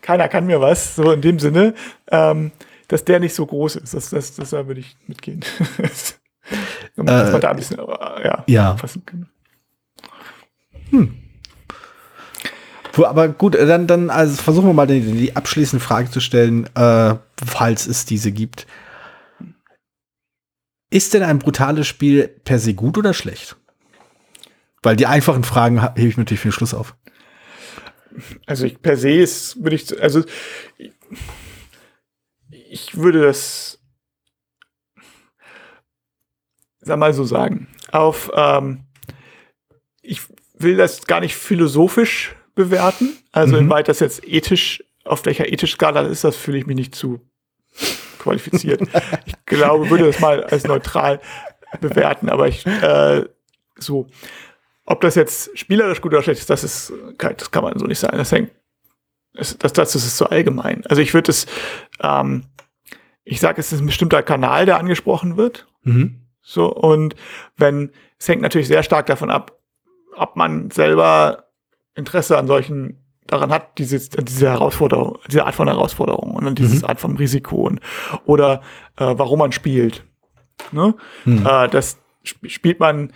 keiner kann mir was, so in dem Sinne, ähm, dass der nicht so groß ist, das, das, das da würde ich mitgehen. dass man äh, da ein bisschen, äh, ja, ja. fassen kann. Hm. Aber gut, dann, dann also versuchen wir mal die, die abschließende Frage zu stellen, äh, falls es diese gibt. Ist denn ein brutales Spiel per se gut oder schlecht? Weil die einfachen Fragen hebe ich natürlich für den Schluss auf. Also ich, per se ist, würde ich, also ich würde das, sag mal so sagen, auf, ähm, ich will das gar nicht philosophisch bewerten, also mhm. inwieweit das jetzt ethisch, auf welcher ethischen Skala ist, das fühle ich mich nicht zu qualifiziert. ich glaube, würde das mal als neutral bewerten, aber ich äh, so, ob das jetzt spielerisch gut oder schlecht ist, das ist, das kann man so nicht sagen. Das hängt, das, das, das ist so allgemein. Also ich würde es, ähm, ich sage, es ist ein bestimmter Kanal, der angesprochen wird. Mhm. So, und wenn, es hängt natürlich sehr stark davon ab, ob man selber Interesse an solchen daran hat, diese, diese Herausforderung, diese Art von Herausforderung und dann dieses mhm. Art von Risiko und, oder äh, warum man spielt. Ne? Mhm. Äh, das spielt man,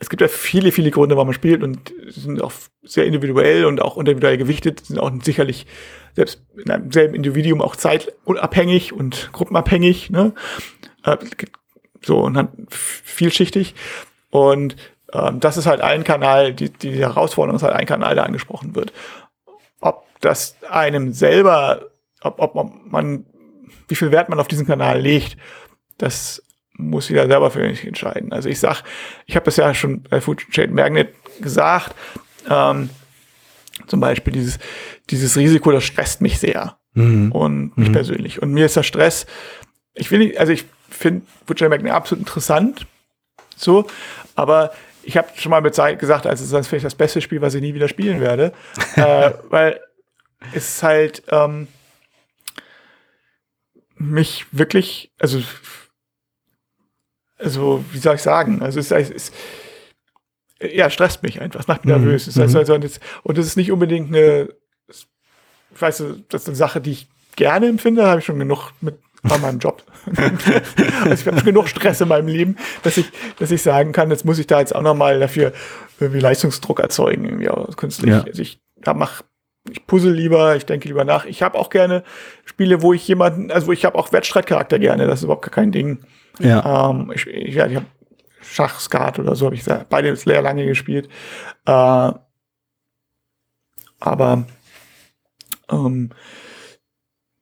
es gibt ja viele, viele Gründe, warum man spielt und sind auch sehr individuell und auch individuell gewichtet, sind auch sicherlich selbst in einem selben Individuum auch zeitunabhängig und gruppenabhängig, ne? Äh, so und dann vielschichtig. Und ähm, das ist halt ein Kanal, die, die Herausforderung ist halt ein Kanal, der angesprochen wird. Ob das einem selber, ob, ob man, wie viel Wert man auf diesen Kanal legt, das muss jeder selber für sich entscheiden. Also ich sag, ich habe das ja schon bei Food Shade Magnet gesagt, ähm, zum Beispiel dieses, dieses Risiko, das stresst mich sehr. Mhm. Und mich mhm. persönlich. Und mir ist der Stress, ich will nicht, also ich finde Food Shade Magnet absolut interessant, so, aber ich habe schon mal mit Zeit gesagt, also das ist vielleicht das beste Spiel, was ich nie wieder spielen werde. äh, weil es halt ähm, mich wirklich, also, also, wie soll ich sagen? Also es ist, ja, stresst mich einfach, es macht mich mhm. nervös. Das heißt mhm. also, und, es, und das ist nicht unbedingt eine, ich weiß, das ist eine Sache, die ich gerne empfinde, habe ich schon genug mit bei meinem Job. also ich habe genug Stress in meinem Leben, dass ich, dass ich sagen kann, jetzt muss ich da jetzt auch nochmal dafür irgendwie Leistungsdruck erzeugen, irgendwie auch künstlich. Ja. Also ich da mach, ich puzzle lieber, ich denke lieber nach. Ich habe auch gerne Spiele, wo ich jemanden, also wo ich habe auch Wettstreitcharakter gerne, das ist überhaupt gar kein Ding. Ja. Ähm, ich ich, ja, ich habe Schach, Skat oder so habe ich beide sehr lange gespielt. Äh, aber ähm,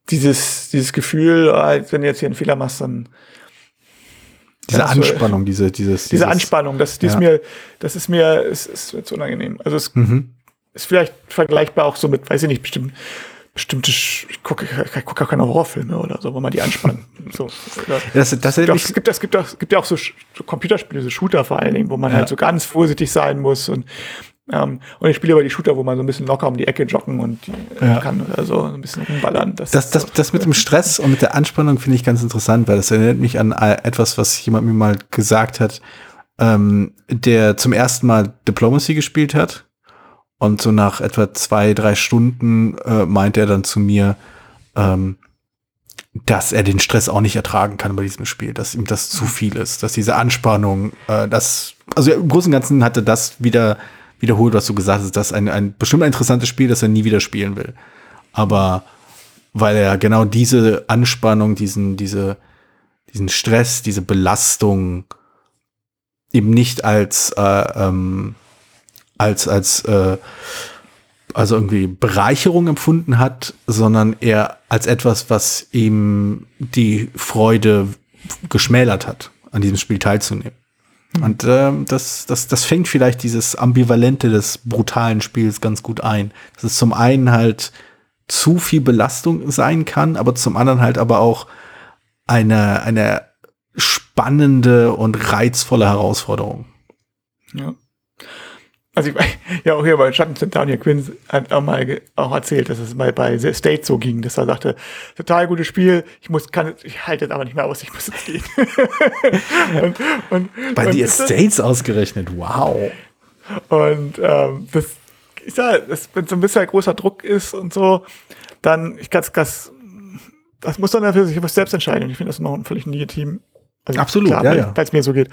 dieses, dieses Gefühl, als wenn du jetzt hier einen Fehler machst, dann Diese Ja, so, Anspannung, diese, dieses, Diese dieses, Anspannung, das, die ist Ja. mir, das ist mir, ist, ist, ist unangenehm. Also es Mhm. ist vielleicht vergleichbar auch so mit, weiß ich nicht, bestimmt, bestimmte, Sch- ich gucke, ich gucke auch keine Horrorfilme oder so, wo man die anspannt. so, Das, das Doch, erinnert es gibt, es gibt, auch, es gibt ja auch so, so Computerspiele, so Shooter vor allen Dingen, wo man Ja. halt so ganz vorsichtig sein muss und ähm, und ich spiele aber die Shooter, wo man so ein bisschen locker um die Ecke joggen und die, äh, Ja. kann oder so ein bisschen rumballern. Das, Das, das, das mit dem Stress und mit der Anspannung finde ich ganz interessant, weil das erinnert mich an etwas, was jemand mir mal gesagt hat, ähm, der zum ersten Mal Diplomacy gespielt hat. Und so nach etwa zwei, drei Stunden äh, meint er dann zu mir, ähm, dass er den Stress auch nicht ertragen kann bei diesem Spiel, dass ihm das zu viel ist, dass diese Anspannung, äh, das, also im Großen und Ganzen hatte das wieder wiederholt, was du gesagt hast, dass ein, ein bestimmt ein interessantes Spiel, das er nie wieder spielen will. Aber weil er genau diese Anspannung, diesen, diese, diesen Stress, diese Belastung eben nicht als, äh, ähm, als, als, äh, also irgendwie Bereicherung empfunden hat, sondern eher als etwas, was ihm die Freude geschmälert hat, an diesem Spiel teilzunehmen. Und ähm, das, das, das fängt vielleicht dieses Ambivalente des brutalen Spiels ganz gut ein. Dass es zum einen halt zu viel Belastung sein kann, aber zum anderen halt aber auch eine, eine spannende und reizvolle Herausforderung. Ja. Also ich, ja, auch hier bei Schatten Daniel Quinn hat auch mal auch erzählt, dass es mal bei The State so ging, dass er sagte, total gutes Spiel, ich muss, kann, ich halte es aber nicht mehr aus, ich muss jetzt gehen. und, und, Bei und The Estates ausgerechnet, wow. Und ähm, das, ich sag, das, wenn so ein bisschen großer Druck ist und so, dann, ich kann das, das muss dann dafür sich was selbst entscheiden. Ich finde das noch ein völlig legitim. Also Absolut, klar, ja, weil ja. es mir so geht.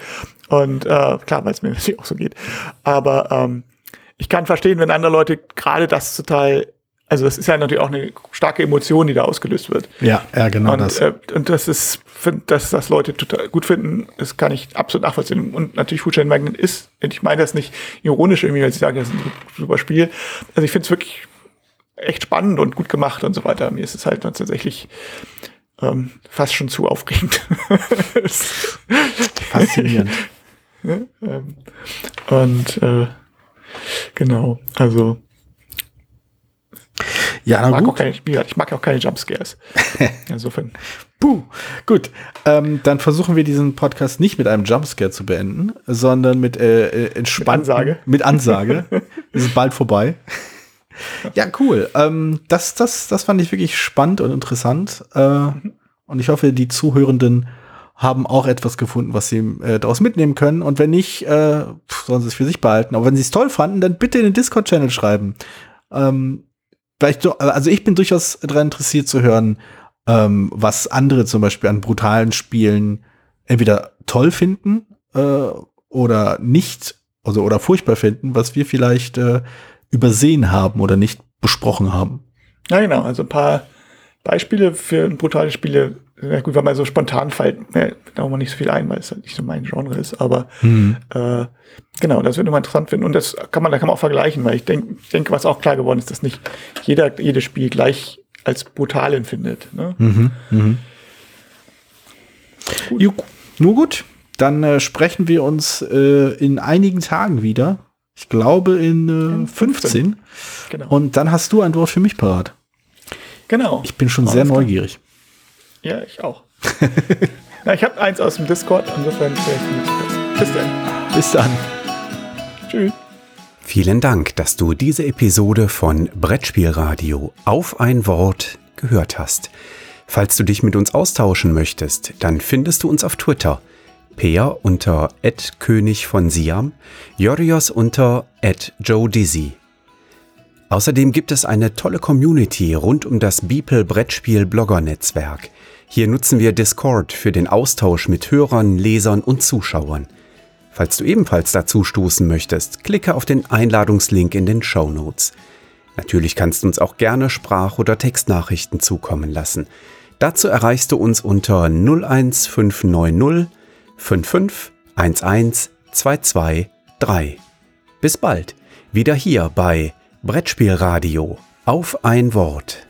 Und äh, klar, weil es mir natürlich auch so geht. Aber ähm, ich kann verstehen, wenn andere Leute gerade das total, also das ist ja natürlich auch eine starke Emotion, die da ausgelöst wird. Ja, ja, genau und, das. Äh, und das ist, find, dass das Leute total gut finden, das kann ich absolut nachvollziehen. Und natürlich Foodchain Magnet ist, und ich meine das nicht ironisch irgendwie, weil sie sagen, das ist ein super Spiel. Also ich finde es wirklich echt spannend und gut gemacht und so weiter. Mir ist es halt tatsächlich ähm, fast schon zu aufregend. Faszinierend. ähm, und äh, genau, also Ja, ich na mag, auch gut. keine, wie gesagt, ich mag auch keine Jumpscares. Insofern. Puh. Gut. Ähm, dann versuchen wir diesen Podcast nicht mit einem Jumpscare zu beenden, sondern mit äh, äh, entspannten, Ansage. Mit Ansage. es ist bald vorbei. Ja, cool. Ähm, das, das, das fand ich wirklich spannend und interessant. Äh, und ich hoffe, die Zuhörenden haben auch etwas gefunden, was sie äh, daraus mitnehmen können. Und wenn nicht, äh, sollen sie es für sich behalten. Aber wenn sie es toll fanden, dann bitte in den Discord-Channel schreiben. Ähm, vielleicht, so- also ich bin durchaus daran interessiert zu hören, ähm, was andere zum Beispiel an brutalen Spielen entweder toll finden äh, oder nicht, also oder furchtbar finden, was wir vielleicht äh, übersehen haben oder nicht besprochen haben. Ja, genau. Also ein paar Beispiele für brutale Spiele. Ja, gut, weil man so spontan fällt, mir da mal nicht so viel ein, weil es halt nicht so mein Genre ist. Aber äh, genau, das würde man interessant finden. Und das kann man, da kann man auch vergleichen, weil ich denke, denke, was auch klar geworden ist, dass nicht jeder jedes Spiel gleich als brutal empfindet. Ne? Mhm. Mhm. Jo, nur gut, dann äh, sprechen wir uns äh, in einigen Tagen wieder. Ich glaube in, äh, In 15. Genau. Und dann hast du ein Wort für mich parat. genau. Ich bin schon Alles sehr klar. neugierig. Ja, ich auch. Na, ich habe eins aus dem Discord, insofern vielleicht bis dann. Bis dann. Tschüss. Vielen Dank, dass du diese Episode von Brettspielradio auf ein Wort gehört hast. Falls du dich mit uns austauschen möchtest, dann findest du uns auf Twitter. Peer unter König von Siam, Jorios unter Joe Dizzy. Außerdem gibt es eine tolle Community rund um das Beeple Brettspiel Blogger Netzwerk. Hier nutzen wir Discord für den Austausch mit Hörern, Lesern und Zuschauern. Falls du ebenfalls dazu stoßen möchtest, klicke auf den Einladungslink in den Show Notes. Natürlich kannst du uns auch gerne Sprach- oder Textnachrichten zukommen lassen. Dazu erreichst du uns unter 01590 55 11 Bis bald, wieder hier bei Brettspielradio. Auf ein Wort.